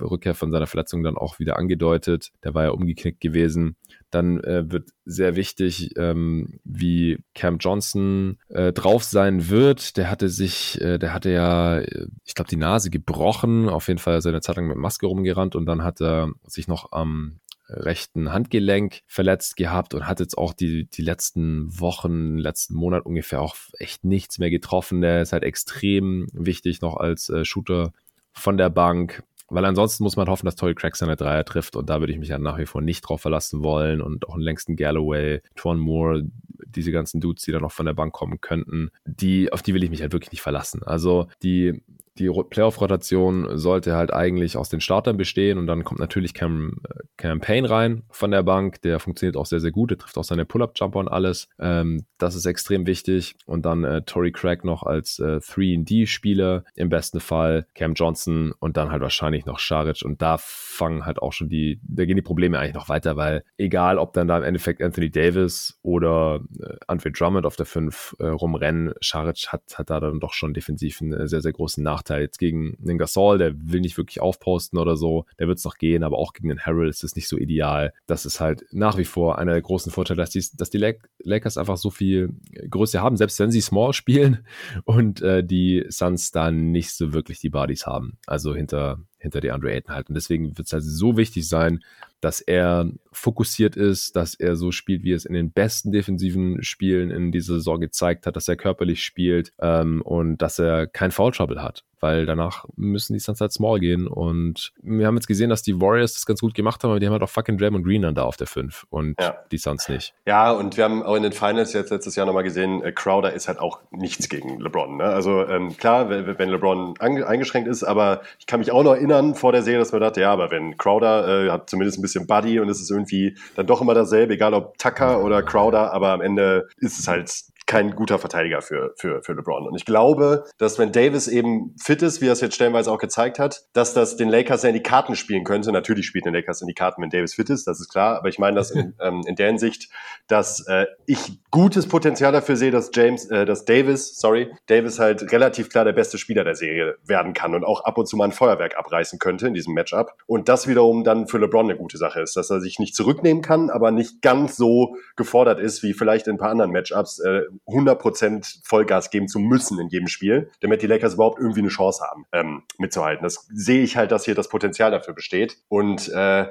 Rückkehr von seiner Verletzung dann auch wieder angedeutet. Der war ja umgeknickt gewesen. Dann äh, wird sehr wichtig, ähm, wie Cam Johnson äh, drauf sein wird. Der hatte sich, äh, der hatte ja, äh, ich glaube, die Nase gebrochen. Auf jeden Fall seine Zeit lang mit Maske rumgerannt und dann hat er sich noch am rechten Handgelenk verletzt gehabt und hat jetzt auch die, die letzten Wochen, letzten Monat ungefähr auch echt nichts mehr getroffen. Der ist halt extrem wichtig noch als äh, Shooter von der Bank. Weil ansonsten muss man hoffen, dass Tory Craig seine Dreier trifft und da würde ich mich ja nach wie vor nicht drauf verlassen wollen und auch einen längsten Galloway, Twan Moore, diese ganzen Dudes, die da noch von der Bank kommen könnten, die, auf die will ich mich halt wirklich nicht verlassen. Also die die Playoff-Rotation sollte halt eigentlich aus den Startern bestehen und dann kommt natürlich Cam, Cam Payne rein von der Bank. Der funktioniert auch sehr, sehr gut. Der trifft auch seine Pull-Up-Jumper und alles. Ähm, das ist extrem wichtig. Und dann äh, Tory Craig noch als äh, 3D-Spieler im besten Fall. Cam Johnson und dann halt wahrscheinlich noch Scharic. Und da fangen halt auch schon die, da gehen die Probleme eigentlich noch weiter, weil egal, ob dann da im Endeffekt Anthony Davis oder äh, Andre Drummond auf der 5 äh, rumrennen, Scharic hat, hat da dann doch schon defensiv einen äh, sehr, sehr großen Nachteil Nachteil. Jetzt gegen den Gasol, der will nicht wirklich aufposten oder so, der wird es noch gehen, aber auch gegen den Harrell ist es nicht so ideal. Das ist halt nach wie vor einer der großen Vorteile, dass die, dass die Lakers einfach so viel Größe haben, selbst wenn sie small spielen und äh, die Suns da nicht so wirklich die Bodies haben. Also hinter, hinter die Andre Ayton halt. Und deswegen wird es halt so wichtig sein, dass er fokussiert ist, dass er so spielt, wie er es in den besten defensiven Spielen in dieser Saison gezeigt hat, dass er körperlich spielt ähm, und dass er kein Foul Trouble hat weil danach müssen die Suns halt small gehen. Und wir haben jetzt gesehen, dass die Warriors das ganz gut gemacht haben, aber die haben halt auch fucking Draymond Green dann da auf der 5 und ja. die Suns nicht. Ja, und wir haben auch in den Finals jetzt letztes Jahr nochmal gesehen, äh, Crowder ist halt auch nichts gegen LeBron. Ne? Also ähm, klar, wenn LeBron eingeschränkt ist, aber ich kann mich auch noch erinnern vor der Serie, dass man dachte, ja, aber wenn Crowder äh, hat zumindest ein bisschen Buddy und es ist irgendwie dann doch immer dasselbe, egal ob Tucker oder Crowder, aber am Ende ist es halt kein guter Verteidiger für, für, für LeBron. Und ich glaube, dass wenn Davis eben fit ist, wie er es jetzt stellenweise auch gezeigt hat, dass das den Lakers ja in die Karten spielen könnte. Natürlich spielt den Lakers in die Karten, wenn Davis fit ist, das ist klar. Aber ich meine das in, ähm, in der Hinsicht, dass äh, ich gutes Potenzial dafür sehe, dass James, äh, dass Davis, sorry, Davis halt relativ klar der beste Spieler der Serie werden kann und auch ab und zu mal ein Feuerwerk abreißen könnte in diesem Matchup. Und das wiederum dann für LeBron eine gute Sache ist, dass er sich nicht zurücknehmen kann, aber nicht ganz so gefordert ist wie vielleicht in ein paar anderen Matchups. Äh, 100% Vollgas geben zu müssen in jedem Spiel, damit die Lakers überhaupt irgendwie eine Chance haben, ähm, mitzuhalten. Das sehe ich halt, dass hier das Potenzial dafür besteht. Und äh,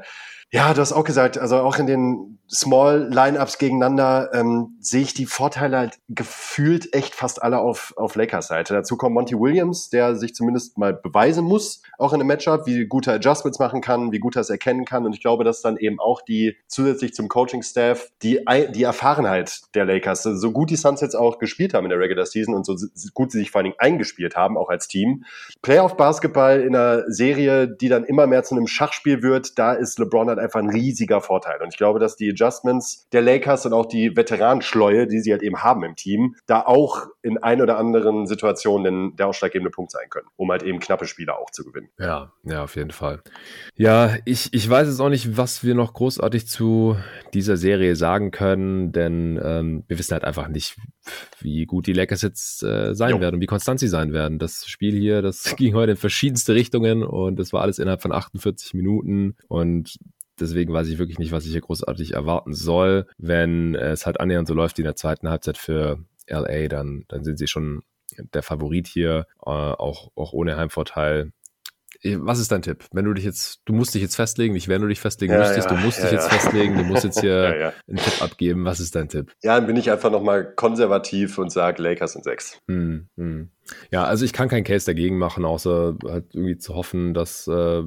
ja, du hast auch gesagt, also auch in den Small Lineups gegeneinander ähm, sehe ich die Vorteile halt gefühlt echt fast alle auf, auf Lakers Seite. Dazu kommt Monty Williams, der sich zumindest mal beweisen muss, auch in einem Matchup, wie gut er Adjustments machen kann, wie gut er es erkennen kann. Und ich glaube, dass dann eben auch die zusätzlich zum Coaching-Staff die, die Erfahrenheit der Lakers, so gut die Suns jetzt auch gespielt haben in der Regular Season und so gut sie sich vor allen Dingen eingespielt haben, auch als Team. Playoff-Basketball in einer Serie, die dann immer mehr zu einem Schachspiel wird, da ist LeBron halt einfach ein riesiger Vorteil. Und ich glaube, dass die Adjustments der Lakers und auch die Veteranenschleue, die sie halt eben haben im Team, da auch in ein oder anderen Situationen der ausschlaggebende Punkt sein können, um halt eben knappe Spiele auch zu gewinnen. Ja, ja, auf jeden Fall. Ja, ich, ich weiß jetzt auch nicht, was wir noch großartig zu dieser Serie sagen können, denn ähm, wir wissen halt einfach nicht, wie gut die Lakers jetzt äh, sein jo. werden und wie konstant sie sein werden. Das Spiel hier, das ging heute in verschiedenste Richtungen und das war alles innerhalb von 48 Minuten und Deswegen weiß ich wirklich nicht, was ich hier großartig erwarten soll. Wenn es halt annähernd so läuft wie in der zweiten Halbzeit für LA, dann, dann sind sie schon der Favorit hier, äh, auch, auch ohne Heimvorteil. Was ist dein Tipp? Wenn du dich jetzt, du musst dich jetzt festlegen, nicht wenn du dich festlegen ja, müsstest, ja, du musst ja, dich jetzt festlegen, du musst jetzt hier einen Tipp abgeben. Was ist dein Tipp? Ja, dann bin ich einfach nochmal konservativ und sage Lakers in sechs. Hm, hm. Ja, also ich kann keinen Case dagegen machen, außer halt irgendwie zu hoffen, dass äh,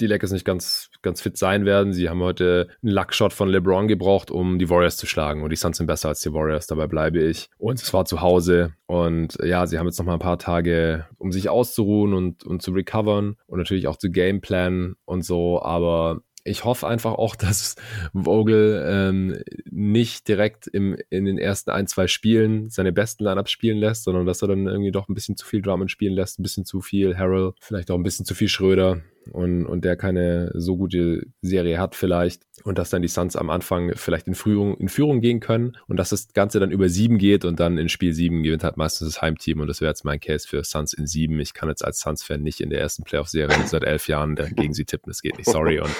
die Lakers nicht ganz, ganz fit sein werden. Sie haben heute einen Luckshot von LeBron gebraucht, um die Warriors zu schlagen. Und die Suns sind besser als die Warriors, dabei bleibe ich. Und es war zu Hause. Und ja, sie haben jetzt noch mal ein paar Tage, um sich auszuruhen und, und zu recovern und natürlich auch zu gameplanen und so. Aber ich hoffe einfach auch, dass Vogel ähm, nicht direkt im, in den ersten ein, zwei Spielen seine besten Lineups spielen lässt, sondern dass er dann irgendwie doch ein bisschen zu viel Drummond spielen lässt, ein bisschen zu viel Harrell, vielleicht auch ein bisschen zu viel Schröder und, und der keine so gute Serie hat vielleicht und dass dann die Suns am Anfang vielleicht in Führung, in Führung gehen können und dass das Ganze dann über sieben geht und dann in Spiel sieben gewinnt halt meistens das Heimteam und das wäre jetzt mein Case für Suns in sieben. Ich kann jetzt als Suns-Fan nicht in der ersten Playoff-Serie seit elf Jahren gegen sie tippen, das geht nicht, sorry. Und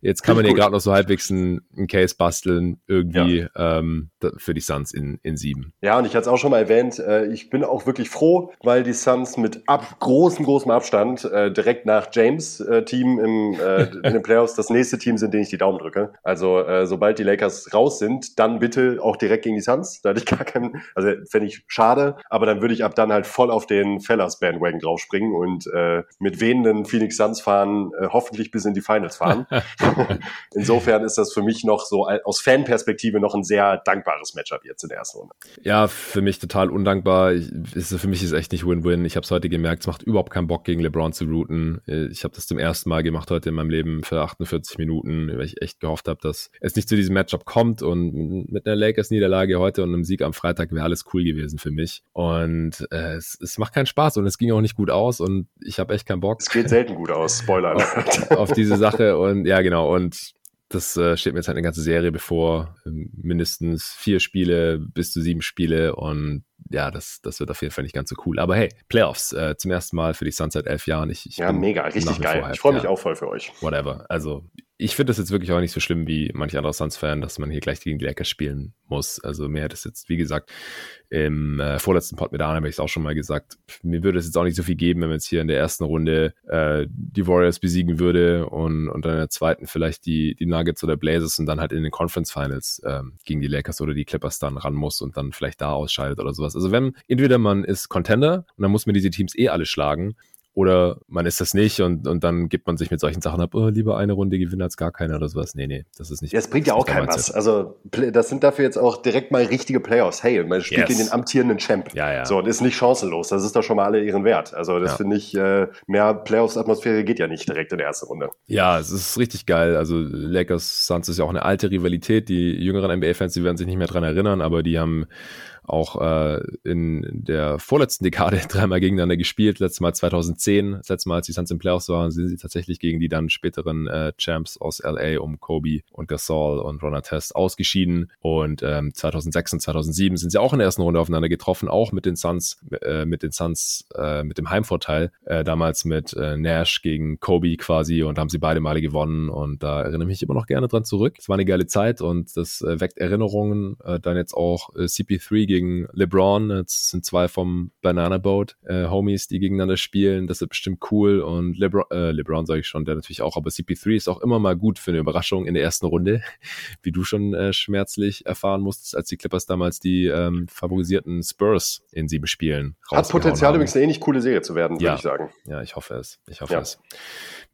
jetzt kann man hier gerade noch so halbwegs einen, einen Case basteln, irgendwie ja. ähm, für die Suns in, in sieben. Ja, und ich hatte es auch schon mal erwähnt, äh, ich bin auch wirklich froh, weil die Suns mit ab, großem, großem Abstand äh, direkt nach James äh, Team im, äh, in den Playoffs das nächste Team sind, denen ich die Daumen drücke. Also äh, sobald die Lakers raus sind, dann bitte auch direkt gegen die Suns. Da hatte ich gar keinen, also fände ich schade, aber dann würde ich ab dann halt voll auf den Fellas Bandwagon draufspringen und äh, mit wehenden Phoenix Suns fahren, äh, hoffentlich bis in die Finals fahren. Insofern ist das für mich noch so aus Fanperspektive noch ein sehr dankbares Matchup jetzt in der ersten Runde. Ja, für mich total undankbar. Ich, ist, für mich ist echt nicht Win-Win. Ich habe es heute gemerkt, es macht überhaupt keinen Bock gegen LeBron zu routen. Ich habe das zum ersten Mal gemacht heute in meinem Leben für 48 Minuten, weil ich echt gehofft habe, dass es nicht zu diesem Matchup kommt und mit einer Lakers-Niederlage heute und einem Sieg am Freitag wäre alles cool gewesen für mich. Und äh, es, es macht keinen Spaß und es ging auch nicht gut aus und ich habe echt keinen Bock. Es geht selten gut aus, Spoiler. auf, auf diese Sache und ja, genau. Und das äh, steht mir jetzt halt eine ganze Serie bevor. Mindestens vier Spiele bis zu sieben Spiele und ja, das, das wird auf jeden Fall nicht ganz so cool. Aber hey, Playoffs äh, zum ersten Mal für die Sunset elf Jahren. Ich, ich ja, mega, richtig geil. ich freue mich ja, auch voll für euch. Whatever. Also ich finde das jetzt wirklich auch nicht so schlimm wie manche andere Suns-Fan, dass man hier gleich gegen die Lakers spielen muss. Also mir hätte es jetzt, wie gesagt, im äh, vorletzten Pod mit Arne habe ich es auch schon mal gesagt, mir würde es jetzt auch nicht so viel geben, wenn man jetzt hier in der ersten Runde äh, die Warriors besiegen würde und, und dann in der zweiten vielleicht die, die Nuggets oder Blazers und dann halt in den Conference Finals äh, gegen die Lakers oder die Clippers dann ran muss und dann vielleicht da ausscheidet oder sowas. Also wenn entweder man ist Contender und dann muss man diese Teams eh alle schlagen oder man ist das nicht und, und dann gibt man sich mit solchen Sachen ab, oh, lieber eine Runde gewinnen als gar keiner oder sowas. Nee, nee, das ist nicht. Ja, das bringt ja auch kein was. Also, das sind dafür jetzt auch direkt mal richtige Playoffs. Hey, man spielt yes. gegen den amtierenden Champ. Ja, ja. So, und ist nicht chancenlos. Das ist doch schon mal alle ihren Wert. Also, das ja. finde ich, äh, mehr Playoffs-Atmosphäre geht ja nicht direkt in der ersten Runde. Ja, es ist richtig geil. Also, Lakers Suns ist ja auch eine alte Rivalität. Die jüngeren NBA-Fans, die werden sich nicht mehr dran erinnern, aber die haben auch äh, in der vorletzten Dekade dreimal gegeneinander gespielt. Letztes Mal 2010, das letzte Mal, als die Suns im Playoffs waren, sind sie tatsächlich gegen die dann späteren äh, Champs aus LA um Kobe und Gasol und Ron Test ausgeschieden. Und ähm, 2006 und 2007 sind sie auch in der ersten Runde aufeinander getroffen, auch mit den Suns, äh, mit den Suns, äh, mit dem Heimvorteil. Äh, damals mit äh, Nash gegen Kobe quasi und haben sie beide Male gewonnen. Und da erinnere ich mich immer noch gerne dran zurück. Es war eine geile Zeit und das äh, weckt Erinnerungen. Äh, dann jetzt auch äh, CP3 gegen gegen LeBron. Jetzt sind zwei vom Banana Boat äh, Homies, die gegeneinander spielen. Das wird bestimmt cool. Und LeBron, äh, LeBron sage ich schon, der natürlich auch, aber CP3 ist auch immer mal gut für eine Überraschung in der ersten Runde, wie du schon äh, schmerzlich erfahren musstest, als die Clippers damals die ähm, favorisierten Spurs in sieben Spielen Hat Potenzial haben. übrigens eine ähnlich coole Serie zu werden, ja. würde ich sagen. Ja, ich hoffe es. Ich hoffe ja. es.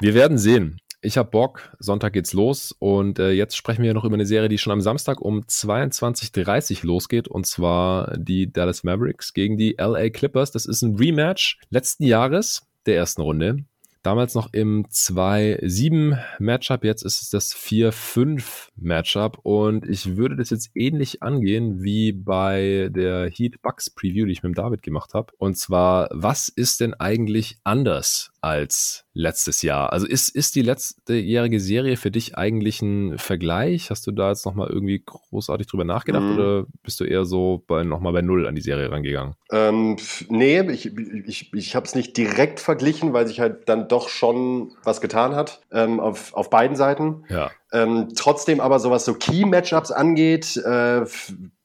Wir werden sehen. Ich habe Bock. Sonntag geht's los. Und äh, jetzt sprechen wir noch über eine Serie, die schon am Samstag um 22.30 Uhr losgeht. Und zwar die Dallas Mavericks gegen die LA Clippers. Das ist ein Rematch letzten Jahres der ersten Runde. Damals noch im 2-7-Matchup, jetzt ist es das 4-5-Matchup und ich würde das jetzt ähnlich angehen wie bei der Heat Bucks Preview, die ich mit David gemacht habe. Und zwar, was ist denn eigentlich anders als letztes Jahr? Also ist, ist die letztejährige Serie für dich eigentlich ein Vergleich? Hast du da jetzt nochmal irgendwie großartig drüber nachgedacht mhm. oder bist du eher so bei, nochmal bei Null an die Serie rangegangen? Ähm, nee, ich, ich, ich habe es nicht direkt verglichen, weil sich halt dann doch schon was getan hat ähm, auf, auf beiden Seiten. Ja. Ähm, trotzdem aber so was so Key-Matchups angeht, äh,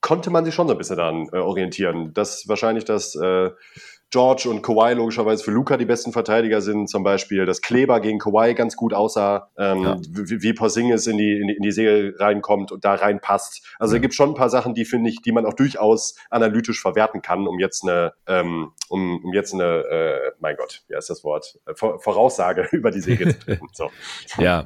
konnte man sich schon so ein bisschen daran äh, orientieren. Das wahrscheinlich das äh, George und Kawhi logischerweise für Luca die besten Verteidiger sind, zum Beispiel, dass Kleber gegen Kawhi ganz gut aussah, ähm, ja. wie, wie Porzingis in die, in die, in die Serie reinkommt und da reinpasst. Also ja. es gibt schon ein paar Sachen, die finde ich, die man auch durchaus analytisch verwerten kann, um jetzt eine, ähm, um, um jetzt eine, äh, mein Gott, wie heißt das Wort, äh, Voraussage über die Serie zu treffen. So. Ja.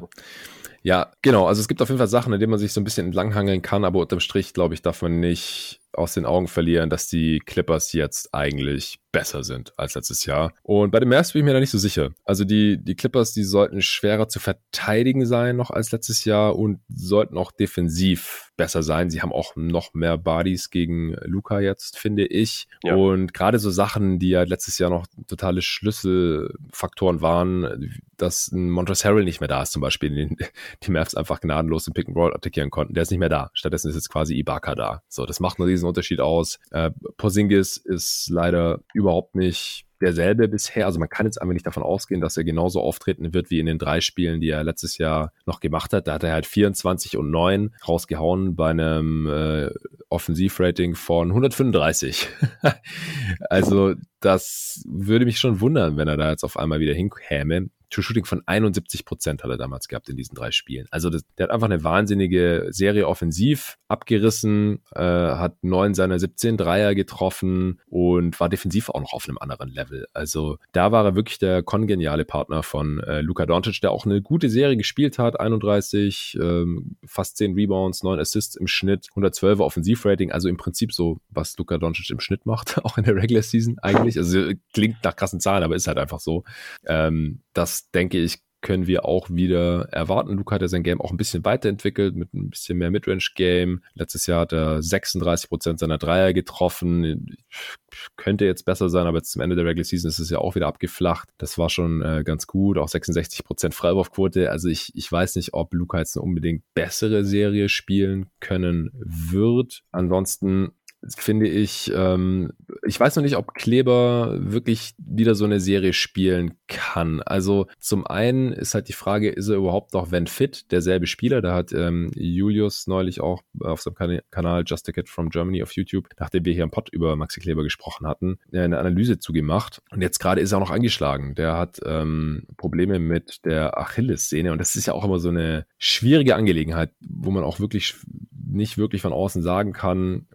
Ja, genau. Also es gibt auf jeden Fall Sachen, in denen man sich so ein bisschen entlanghangeln kann, aber unterm Strich, glaube ich, darf man nicht aus den Augen verlieren, dass die Clippers jetzt eigentlich besser sind als letztes Jahr. Und bei den Mavs bin ich mir da nicht so sicher. Also die, die Clippers, die sollten schwerer zu verteidigen sein noch als letztes Jahr und sollten auch defensiv besser sein. Sie haben auch noch mehr Bodies gegen Luca jetzt, finde ich. Ja. Und gerade so Sachen, die ja letztes Jahr noch totale Schlüsselfaktoren waren, dass ein Montrezl Harrell nicht mehr da ist zum Beispiel, den die Mavs einfach gnadenlos im Pick and Roll attackieren konnten. Der ist nicht mehr da. Stattdessen ist jetzt quasi Ibaka da. So, das macht einen riesen Unterschied aus. Äh, Porzingis ist leider überhaupt nicht derselbe bisher. Also man kann jetzt einfach nicht davon ausgehen, dass er genauso auftreten wird wie in den drei Spielen, die er letztes Jahr noch gemacht hat. Da hat er halt 24 und 9 rausgehauen bei einem äh, Offensivrating von 135. also das würde mich schon wundern, wenn er da jetzt auf einmal wieder hinkäme. True Shooting von 71 Prozent hat er damals gehabt in diesen drei Spielen. Also das, der hat einfach eine wahnsinnige Serie offensiv abgerissen, äh, hat neun seiner 17 Dreier getroffen und war defensiv auch noch auf einem anderen Level. Also da war er wirklich der kongeniale Partner von äh, Luka Doncic, der auch eine gute Serie gespielt hat, 31, ähm, fast 10 Rebounds, 9 Assists im Schnitt, 112er Offensivrating, also im Prinzip so, was Luka Doncic im Schnitt macht, auch in der Regular Season eigentlich. Also klingt nach krassen Zahlen, aber ist halt einfach so. Ähm, das denke ich, können wir auch wieder erwarten. Luca hat ja sein Game auch ein bisschen weiterentwickelt mit ein bisschen mehr Midrange-Game. Letztes Jahr hat er 36 Prozent seiner Dreier getroffen. Könnte jetzt besser sein, aber jetzt zum Ende der Regular Season ist es ja auch wieder abgeflacht. Das war schon äh, ganz gut. Auch 66 Prozent Freiwurfquote. Also ich, ich weiß nicht, ob Luca jetzt eine unbedingt bessere Serie spielen können wird. Ansonsten finde ich, ähm, ich weiß noch nicht, ob Kleber wirklich wieder so eine Serie spielen kann. Also zum einen ist halt die Frage, ist er überhaupt noch, wenn fit, derselbe Spieler? Da hat ähm, Julius neulich auch auf seinem kan Kanal Just Ticket from Germany auf YouTube, nachdem wir hier im Pod über Maxi Kleber gesprochen hatten, eine Analyse zugemacht. Und jetzt gerade ist er auch noch angeschlagen. Der hat ähm, Probleme mit der Achillessehne und das ist ja auch immer so eine schwierige Angelegenheit, wo man auch wirklich nicht wirklich von außen sagen kann,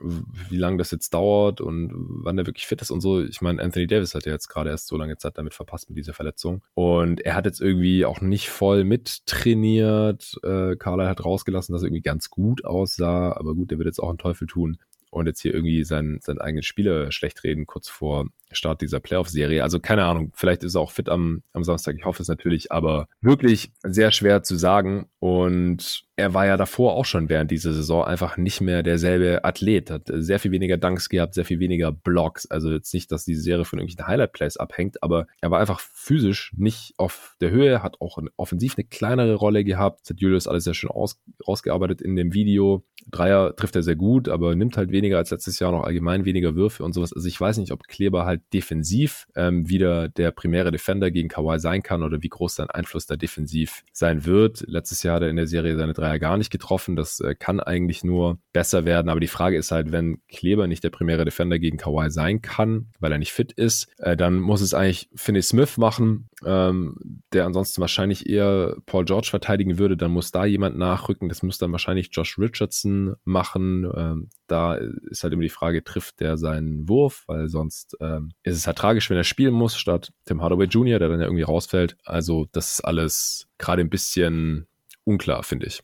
wie lange das jetzt dauert und wann er wirklich fit ist und so. Ich meine, Anthony Davis hat ja jetzt gerade erst so lange Zeit damit verpasst mit dieser Verletzung. Und er hat jetzt irgendwie auch nicht voll mittrainiert. Äh, Carla hat rausgelassen, dass er irgendwie ganz gut aussah. Aber gut, der wird jetzt auch einen Teufel tun und jetzt hier irgendwie seinen, seinen eigenen Spieler schlecht reden, kurz vor Start dieser Playoff-Serie. Also keine Ahnung, vielleicht ist er auch fit am, am Samstag, ich hoffe es natürlich, aber wirklich sehr schwer zu sagen. Und er war ja davor auch schon während dieser Saison einfach nicht mehr derselbe Athlet, hat sehr viel weniger Dunks gehabt, sehr viel weniger Blocks. Also jetzt nicht, dass diese Serie von irgendwelchen Highlight-Plays abhängt, aber er war einfach physisch nicht auf der Höhe, hat auch offensiv eine kleinere Rolle gehabt. Das hat Julius alles sehr schön aus, rausgearbeitet in dem Video. Dreier trifft er sehr gut, aber nimmt halt weniger als letztes Jahr noch allgemein weniger Würfe und sowas. Also ich weiß nicht, ob Kleber halt defensiv ähm, wieder der primäre Defender gegen Kawhi sein kann oder wie groß sein Einfluss da defensiv sein wird. Letztes Jahr hat er in der Serie seine Dreier gar nicht getroffen. Das äh, kann eigentlich nur besser werden. Aber die Frage ist halt, wenn Kleber nicht der primäre Defender gegen Kawhi sein kann, weil er nicht fit ist, äh, dann muss es eigentlich Finney Smith machen, ähm, der ansonsten wahrscheinlich eher Paul George verteidigen würde. Dann muss da jemand nachrücken. Das muss dann wahrscheinlich Josh Richardson machen. Ähm, da ist halt immer die Frage, trifft der seinen Wurf, weil sonst ähm, ist es halt tragisch, wenn er spielen muss, statt Tim Hardaway Jr., der dann ja irgendwie rausfällt. Also das ist alles gerade ein bisschen unklar, finde ich.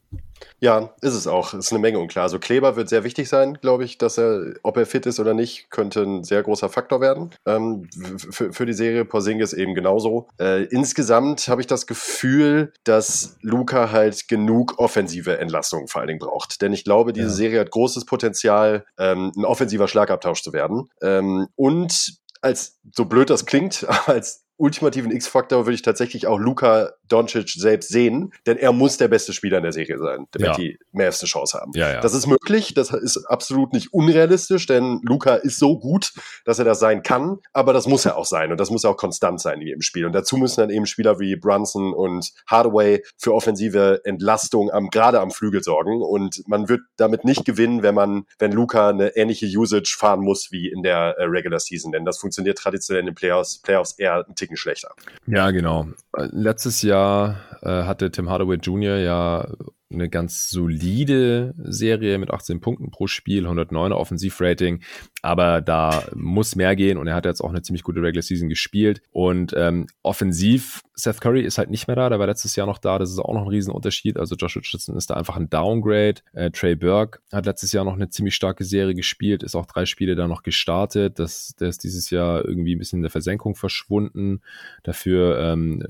Ja, ist es auch. Ist eine Menge unklar. Also Kleber wird sehr wichtig sein, glaube ich, dass er, ob er fit ist oder nicht, könnte ein sehr großer Faktor werden ähm, für die Serie. Porzingis eben genauso. Äh, insgesamt habe ich das Gefühl, dass Luca halt genug offensive Entlastung vor allen Dingen braucht. Denn ich glaube, diese ja. Serie hat großes Potenzial, ähm, ein offensiver Schlagabtausch zu werden. Ähm, und als so blöd das klingt, als ultimativen X-Faktor würde ich tatsächlich auch Luca Doncic selbst sehen, denn er muss der beste Spieler in der Serie sein, damit ja. die mehr erste Chance haben. Ja, ja. Das ist möglich, das ist absolut nicht unrealistisch, denn Luca ist so gut, dass er das sein kann, aber das muss er auch sein und das muss auch konstant sein in jedem Spiel. Und dazu müssen dann eben Spieler wie Brunson und Hardaway für offensive Entlastung am, gerade am Flügel sorgen und man wird damit nicht gewinnen, wenn man, wenn Luca eine ähnliche Usage fahren muss wie in der äh, Regular Season, denn das funktioniert traditionell in den Playoffs, Playoffs eher ein Ticken schlechter. Ja, genau. Letztes Jahr äh, hatte Tim Hardaway Jr. ja eine ganz solide Serie mit 18 Punkten pro Spiel, 109er Offensivrating, aber da muss mehr gehen und er hat jetzt auch eine ziemlich gute Regular Season gespielt. Und ähm, offensiv, Seth Curry ist halt nicht mehr da, der war letztes Jahr noch da, das ist auch noch ein Riesenunterschied, also Josh Richardson ist da einfach ein Downgrade, äh, Trey Burke hat letztes Jahr noch eine ziemlich starke Serie gespielt, ist auch drei Spiele da noch gestartet, das, der ist dieses Jahr irgendwie ein bisschen in der Versenkung verschwunden, dafür ähm,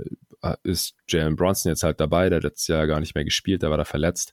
ist Jalen Bronson jetzt halt dabei, der letztes Jahr gar nicht mehr gespielt, der war da verletzt.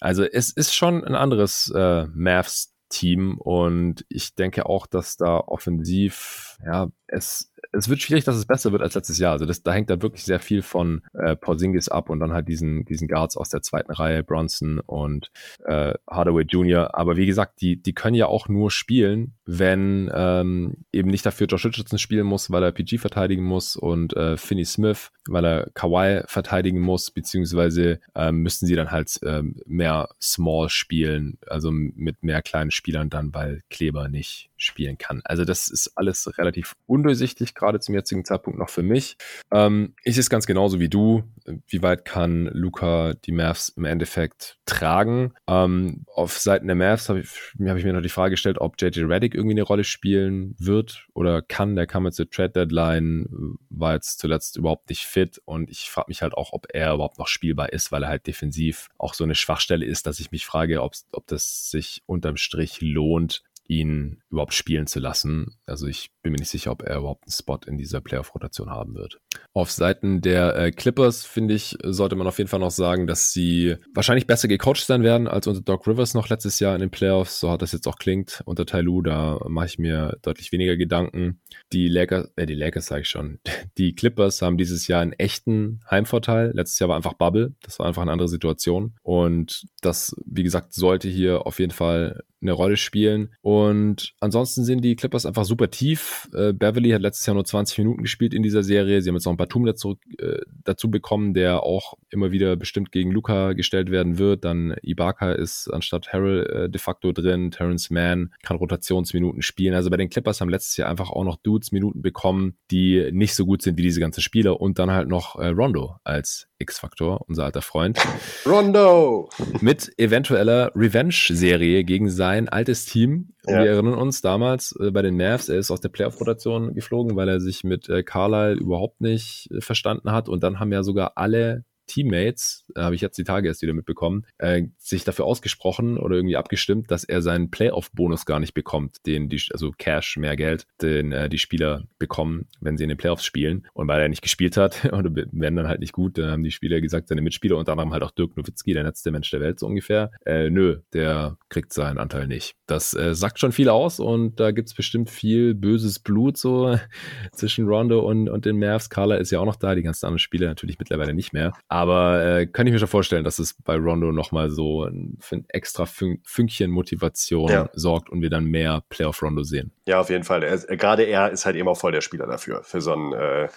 Also es ist schon ein anderes äh, Mavs Team und ich denke auch, dass da offensiv, ja, es es wird schwierig, dass es besser wird als letztes Jahr. Also das, da hängt da wirklich sehr viel von äh, Porzingis ab und dann halt diesen, diesen Guards aus der zweiten Reihe, Bronson und äh, Hardaway Jr. Aber wie gesagt, die, die können ja auch nur spielen, wenn ähm, eben nicht dafür Josh Richardson spielen muss, weil er PG verteidigen muss und äh, Finney Smith, weil er Kawhi verteidigen muss, beziehungsweise ähm, müssten sie dann halt ähm, mehr Small spielen, also mit mehr kleinen Spielern dann, weil Kleber nicht spielen kann. Also das ist alles relativ undurchsichtig, gerade zum jetzigen Zeitpunkt noch für mich. Ähm, ich sehe es ganz genauso wie du. Wie weit kann Luca die Mavs im Endeffekt tragen? Ähm, auf Seiten der Mavs habe ich, hab ich mir noch die Frage gestellt, ob JJ Reddick irgendwie eine Rolle spielen wird oder kann. Der kam jetzt zur Trade Deadline, war jetzt zuletzt überhaupt nicht fit und ich frage mich halt auch, ob er überhaupt noch spielbar ist, weil er halt defensiv auch so eine Schwachstelle ist, dass ich mich frage, ob das sich unterm Strich lohnt, ihn überhaupt spielen zu lassen. Also ich bin mir nicht sicher, ob er überhaupt einen Spot in dieser Playoff-Rotation haben wird. Auf Seiten der äh, Clippers, finde ich, sollte man auf jeden Fall noch sagen, dass sie wahrscheinlich besser gecoacht sein werden als unter Doc Rivers noch letztes Jahr in den Playoffs. So hat das jetzt auch klingt. Unter Tyloo, da mache ich mir deutlich weniger Gedanken. Die Lakers, äh, die Lakers sage ich schon, die Clippers haben dieses Jahr einen echten Heimvorteil. Letztes Jahr war einfach Bubble. Das war einfach eine andere Situation. Und das, wie gesagt, sollte hier auf jeden Fall eine Rolle spielen. Und ansonsten sind die Clippers einfach super tief. Äh, Beverly hat letztes Jahr nur 20 Minuten gespielt in dieser Serie. Sie haben jetzt noch ein Batum dazu, äh, dazu bekommen, der auch immer wieder bestimmt gegen Luca gestellt werden wird. Dann Ibaka ist anstatt Harrell äh, de facto drin. Terrence Mann kann Rotationsminuten spielen. Also bei den Clippers haben letztes Jahr einfach auch noch Dudes Minuten bekommen, die nicht so gut sind wie diese ganzen Spieler. Und dann halt noch äh, Rondo als X-Faktor, unser alter Freund. Rondo! Mit eventueller Revenge-Serie gegen sein altes Team. Ja. Wir erinnern uns damals äh, bei den Mavs, er ist aus der Playoff-Rotation geflogen, weil er sich mit äh, Carlisle überhaupt nicht äh, verstanden hat. Und dann haben ja sogar alle Teammates, äh, habe ich jetzt die Tage erst wieder mitbekommen, äh, sich dafür ausgesprochen oder irgendwie abgestimmt, dass er seinen Playoff-Bonus gar nicht bekommt, den die, also Cash, mehr Geld, den äh, die Spieler bekommen, wenn sie in den Playoffs spielen. Und weil er nicht gespielt hat oder werden dann halt nicht gut, dann haben die Spieler gesagt, seine Mitspieler, unter anderem halt auch Dirk Nowitzki, der letzte Mensch der Welt so ungefähr, äh, nö, der kriegt seinen Anteil nicht. Das äh, sagt schon viel aus und da gibt's bestimmt viel böses Blut so zwischen Rondo und, und den Mavs. Carla ist ja auch noch da, die ganzen anderen Spieler natürlich mittlerweile nicht mehr. Aber äh, kann ich mir schon vorstellen, dass es bei Rondo nochmal so ein, für ein extra Fün Fünkchen Motivation ja. sorgt und wir dann mehr Playoff Rondo sehen. Ja, auf jeden Fall. Er, gerade er ist halt eben auch voll der Spieler dafür. Für so einen, äh,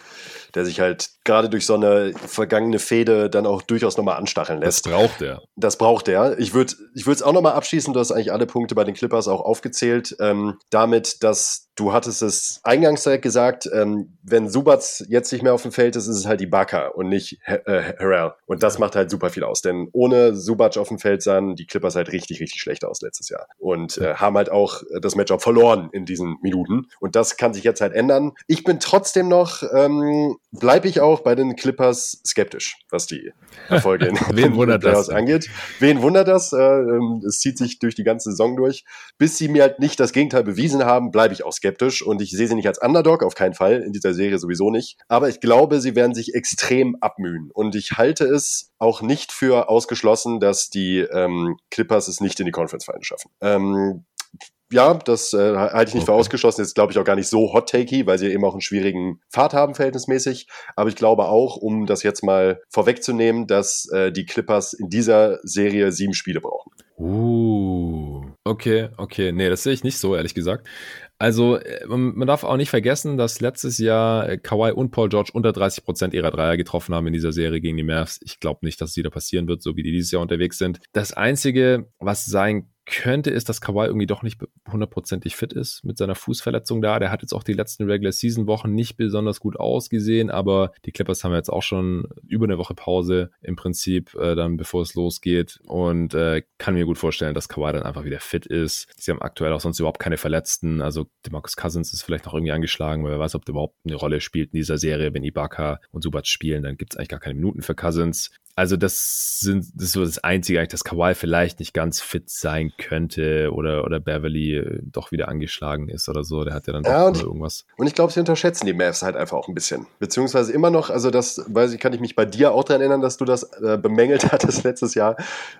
der sich halt gerade durch so eine vergangene Fehde dann auch durchaus nochmal anstacheln lässt. Das braucht er. Das braucht er. Ich würde ich es auch nochmal abschließen. Du hast eigentlich alle Punkte bei den Clippers auch aufgezählt. Ähm, damit, dass Du hattest es eingangs gesagt, ähm, wenn Subats jetzt nicht mehr auf dem Feld ist, ist es halt die Ibaka und nicht äh, Harrell. Und das macht halt super viel aus, denn ohne Subac auf dem Feld sahen die Clippers halt richtig, richtig schlecht aus letztes Jahr und äh, haben halt auch das Matchup verloren in diesen Minuten. Und das kann sich jetzt halt ändern. Ich bin trotzdem noch, ähm, bleibe ich auch bei den Clippers skeptisch, was die Erfolge in den Playoffs angeht. Wen wundert das? Äh, ähm, es zieht sich durch die ganze Saison durch. Bis sie mir halt nicht das Gegenteil bewiesen haben, bleibe ich auch skeptisch skeptisch und ich sehe sie nicht als Underdog, auf keinen Fall, in dieser Serie sowieso nicht. Aber ich glaube, sie werden sich extrem abmühen und ich halte es auch nicht für ausgeschlossen, dass die ähm, Clippers es nicht in die Conference Finals schaffen. Ähm, ja, das äh, halte ich nicht okay. für ausgeschlossen. Jetzt glaube ich auch gar nicht so hot-takey, weil sie eben auch einen schwierigen Pfad haben, verhältnismäßig. Aber ich glaube auch, um das jetzt mal vorwegzunehmen, dass äh, die Clippers in dieser Serie sieben Spiele brauchen. Uh, okay, okay. Nee, das sehe ich nicht so, ehrlich gesagt. Also äh, man darf auch nicht vergessen, dass letztes Jahr äh, Kawhi und Paul George unter 30 Prozent ihrer Dreier getroffen haben in dieser Serie gegen die Mavs. Ich glaube nicht, dass es wieder passieren wird, so wie die dieses Jahr unterwegs sind. Das Einzige, was sein könnte, ist, dass Kawhi irgendwie doch nicht hundertprozentig fit ist mit seiner Fußverletzung da. Der hat jetzt auch die letzten Regular Season Wochen nicht besonders gut ausgesehen, aber die Clippers haben jetzt auch schon über eine Woche Pause im Prinzip äh, dann, bevor es losgeht und äh, kann mir gut vorstellen, dass Kawhi dann einfach wieder fit ist. Sie haben aktuell auch sonst überhaupt keine Verletzten. Also DeMarcus Cousins ist vielleicht noch irgendwie angeschlagen, weil wer weiß, ob der überhaupt eine Rolle spielt in dieser Serie. Wenn Ibaka und Subac spielen, dann gibt es eigentlich gar keine Minuten für Cousins. Also das sind das ist so das Einzige, eigentlich, dass Kawhi vielleicht nicht ganz fit sein könnte oder, oder Beverly äh, doch wieder angeschlagen ist oder so. Der hat ja dann ja, doch irgendwas. Und ich glaube, sie unterschätzen die Mavs halt einfach auch ein bisschen. Beziehungsweise immer noch, also das, weiß ich, kann ich mich bei dir auch daran erinnern, dass du das äh, bemängelt hattest letztes Jahr.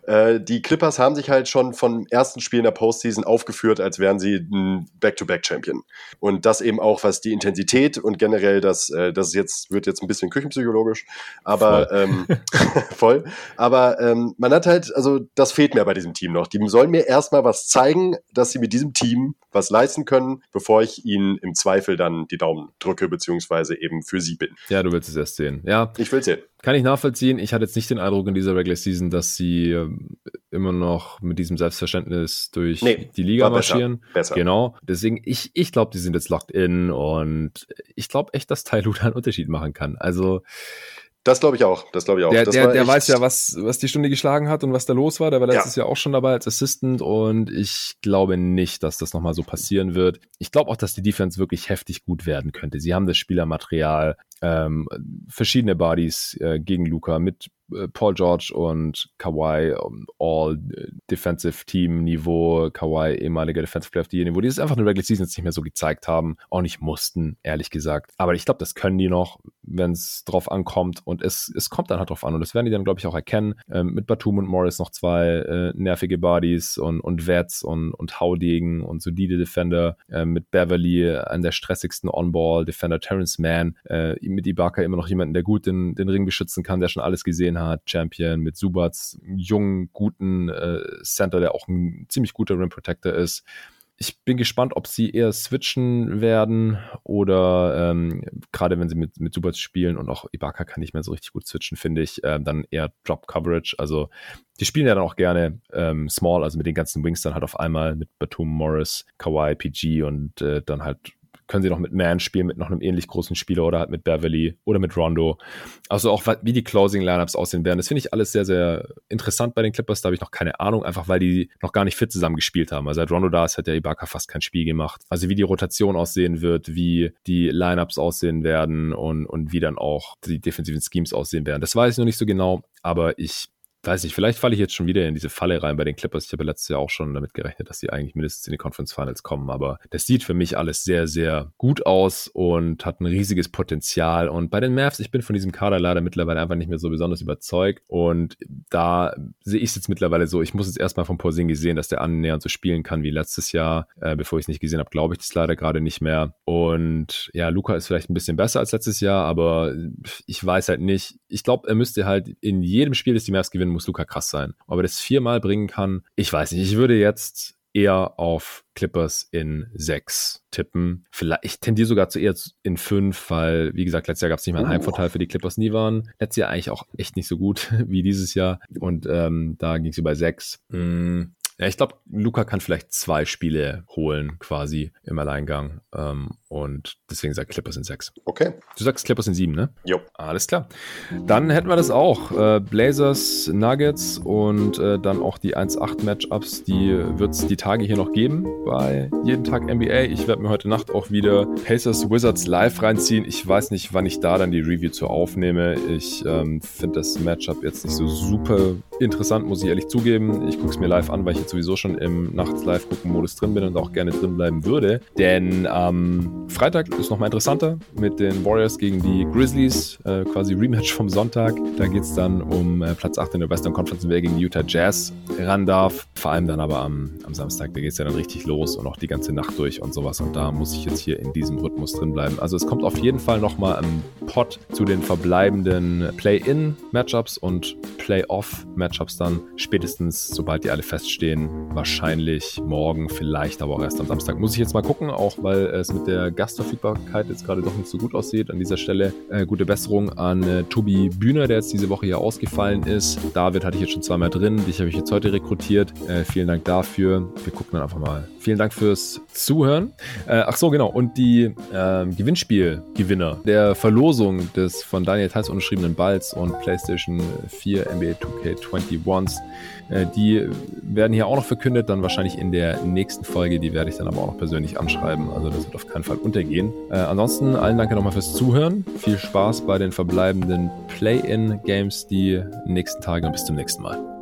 Äh, die Clippers haben sich halt schon vom ersten Spiel in der Postseason aufgeführt, als wären sie ein Back-to-Back-Champion. Und das eben auch, was die Intensität und generell das, äh, das jetzt, wird jetzt ein bisschen küchenpsychologisch, aber ähm, voll. Aber ähm, man hat halt, also das fehlt mir bei diesem Team noch. Die sollen mir erstmal was zeigen, dass sie mit diesem Team was leisten können, bevor ich ihnen im Zweifel dann die Daumen drücke, beziehungsweise eben für sie bin. Ja, du willst es erst sehen. Ja. Ich will sehen. Kann ich nachvollziehen. Ich hatte jetzt nicht den Eindruck in dieser Regular Season, dass sie ähm, immer noch mit diesem Selbstverständnis durch nee, die Liga marschieren. Besser, besser. Genau. Deswegen, ich, ich glaube, die sind jetzt locked in und ich glaube echt, dass Ty Lue einen Unterschied machen kann. Also, das glaube ich auch. Das glaube ich auch. Der, der, der weiß ja, was, was die Stunde geschlagen hat und was da los war. Der war letztes ja. Jahr auch schon dabei als Assistant und ich glaube nicht, dass das nochmal so passieren wird. Ich glaube auch, dass die Defense wirklich heftig gut werden könnte. Sie haben das Spielermaterial, ähm, verschiedene Bodies äh, gegen Luca mit äh, Paul George und Kawhi um, all Defensive Team Niveau, Kawhi ehemaliger Defensive Player of the Year Niveau, die es einfach in der Regular Season jetzt nicht mehr so gezeigt haben, auch nicht mussten, ehrlich gesagt. Aber ich glaube, das können die noch, wenn es drauf ankommt. Und es, es kommt dann halt drauf an. Und das werden die dann, glaube ich, auch erkennen. Ähm, mit Batum und Morris noch zwei äh, nervige Bodies und, und Vets und, und Haudegen und solide Defender, äh, mit Beverly, an der stressigsten On-Ball, Defender Terrence Mann, äh, mit Ibaka immer noch jemanden, der gut den, den Ring beschützen kann, der schon alles gesehen Reinhardt Champion, mit Subats, jungen, guten äh, Center, der auch ein ziemlich guter Rim Protector ist. Ich bin gespannt, ob sie eher switchen werden oder ähm, gerade wenn sie mit, mit Subats spielen und auch Ibaka kann nicht mehr so richtig gut switchen, finde ich, äh, dann eher Drop Coverage. Also die spielen ja dann auch gerne ähm, Small, also mit den ganzen Wings dann halt auf einmal mit Batum, Morris, Kawhi, PG und äh, dann halt können sie noch mit Man spielen, mit noch einem ähnlich großen Spieler oder halt mit Beverly oder mit Rondo. Also auch wie die Closing Lineups aussehen werden. Das finde ich alles sehr, sehr interessant bei den Clippers. Da habe ich noch keine Ahnung, einfach weil die noch gar nicht fit zusammen gespielt haben. Also seit Rondo da ist, hat der Ibaka fast kein Spiel gemacht. Also wie die Rotation aussehen wird, wie die Lineups aussehen werden und, und wie dann auch die defensiven Schemes aussehen werden. Das weiß ich noch nicht so genau, aber ich weiß nicht, vielleicht falle ich jetzt schon wieder in diese Falle rein bei den Clippers. Ich habe letztes Jahr auch schon damit gerechnet, dass sie eigentlich mindestens in die Conference Finals kommen. Aber das sieht für mich alles sehr, sehr gut aus und hat ein riesiges Potenzial. Und bei den Mavs, ich bin von diesem Kader leider mittlerweile einfach nicht mehr so besonders überzeugt. Und da sehe ich es jetzt mittlerweile so, ich muss jetzt erstmal von Porzingis sehen, dass der annähernd so spielen kann wie letztes Jahr. Äh, bevor ich es nicht gesehen habe, glaube ich das leider gerade nicht mehr. Und ja, Luca ist vielleicht ein bisschen besser als letztes Jahr, aber ich weiß halt nicht. Ich glaube, er müsste halt in jedem Spiel, das die Mavs gewinnen, muss Luca krass sein. Ob er das viermal bringen kann, ich weiß nicht. Ich würde jetzt eher auf Clippers in sechs tippen. Vielleicht, ich tendiere sogar zu eher in fünf, weil, wie gesagt, letztes Jahr gab es nicht mal einen Heimvorteil für die Clippers nie waren. Letztes Jahr eigentlich auch echt nicht so gut wie dieses Jahr. Und ähm, da ging es über sechs. Mm, ja, ich glaube, Luca kann vielleicht zwei Spiele holen, quasi im Alleingang. Ähm, und deswegen sagt Clippers in sechs. Okay. Du sagst Clippers in sieben, ne? Jo. Alles klar. Dann hätten wir das auch. Äh, Blazers, Nuggets und äh, dann auch die 1-8-Matchups, die wird es die Tage hier noch geben bei jeden Tag NBA. Ich werde mir heute Nacht auch wieder Pacers Wizards live reinziehen. Ich weiß nicht, wann ich da dann die Review zu aufnehme. Ich ähm, finde das Matchup jetzt nicht so super interessant, muss ich ehrlich zugeben. Ich gucke es mir live an, weil ich jetzt sowieso schon im Nachts-Live-Gucken-Modus drin bin und auch gerne drin bleiben würde. Denn ähm, Freitag ist nochmal interessanter mit den Warriors gegen die Grizzlies, äh, quasi Rematch vom Sonntag. Da geht es dann um äh, Platz 8 in der Western Conference, wer gegen Utah Jazz ran darf. Vor allem dann aber am, am Samstag, da geht es ja dann richtig los und auch die ganze Nacht durch und sowas. Und da muss ich jetzt hier in diesem Rhythmus drin bleiben. Also es kommt auf jeden Fall nochmal ein Pot zu den verbleibenden Play-In-Matchups und Play-Off-Matchups dann spätestens, sobald die alle feststehen, wahrscheinlich morgen, vielleicht aber auch erst am Samstag. Muss ich jetzt mal gucken, auch weil es mit der Gastverfügbarkeit jetzt gerade doch nicht so gut aussieht. An dieser Stelle äh, gute Besserung an äh, Tobi Bühner, der jetzt diese Woche hier ausgefallen ist. David hatte ich jetzt schon zweimal drin. Dich habe ich jetzt heute rekrutiert. Äh, vielen Dank dafür. Wir gucken dann einfach mal. Vielen Dank fürs Zuhören. Äh, ach so, genau. Und die ähm, Gewinnspielgewinner der Verlosung des von Daniel Theis unterschriebenen Balls und PlayStation 4 NBA 2K21s äh, die werden hier auch noch verkündet, dann wahrscheinlich in der nächsten Folge. Die werde ich dann aber auch noch persönlich anschreiben. Also das wird auf keinen Fall untergehen. Äh, ansonsten allen Dank nochmal fürs Zuhören. Viel Spaß bei den verbleibenden Play-In-Games die nächsten Tage und bis zum nächsten Mal.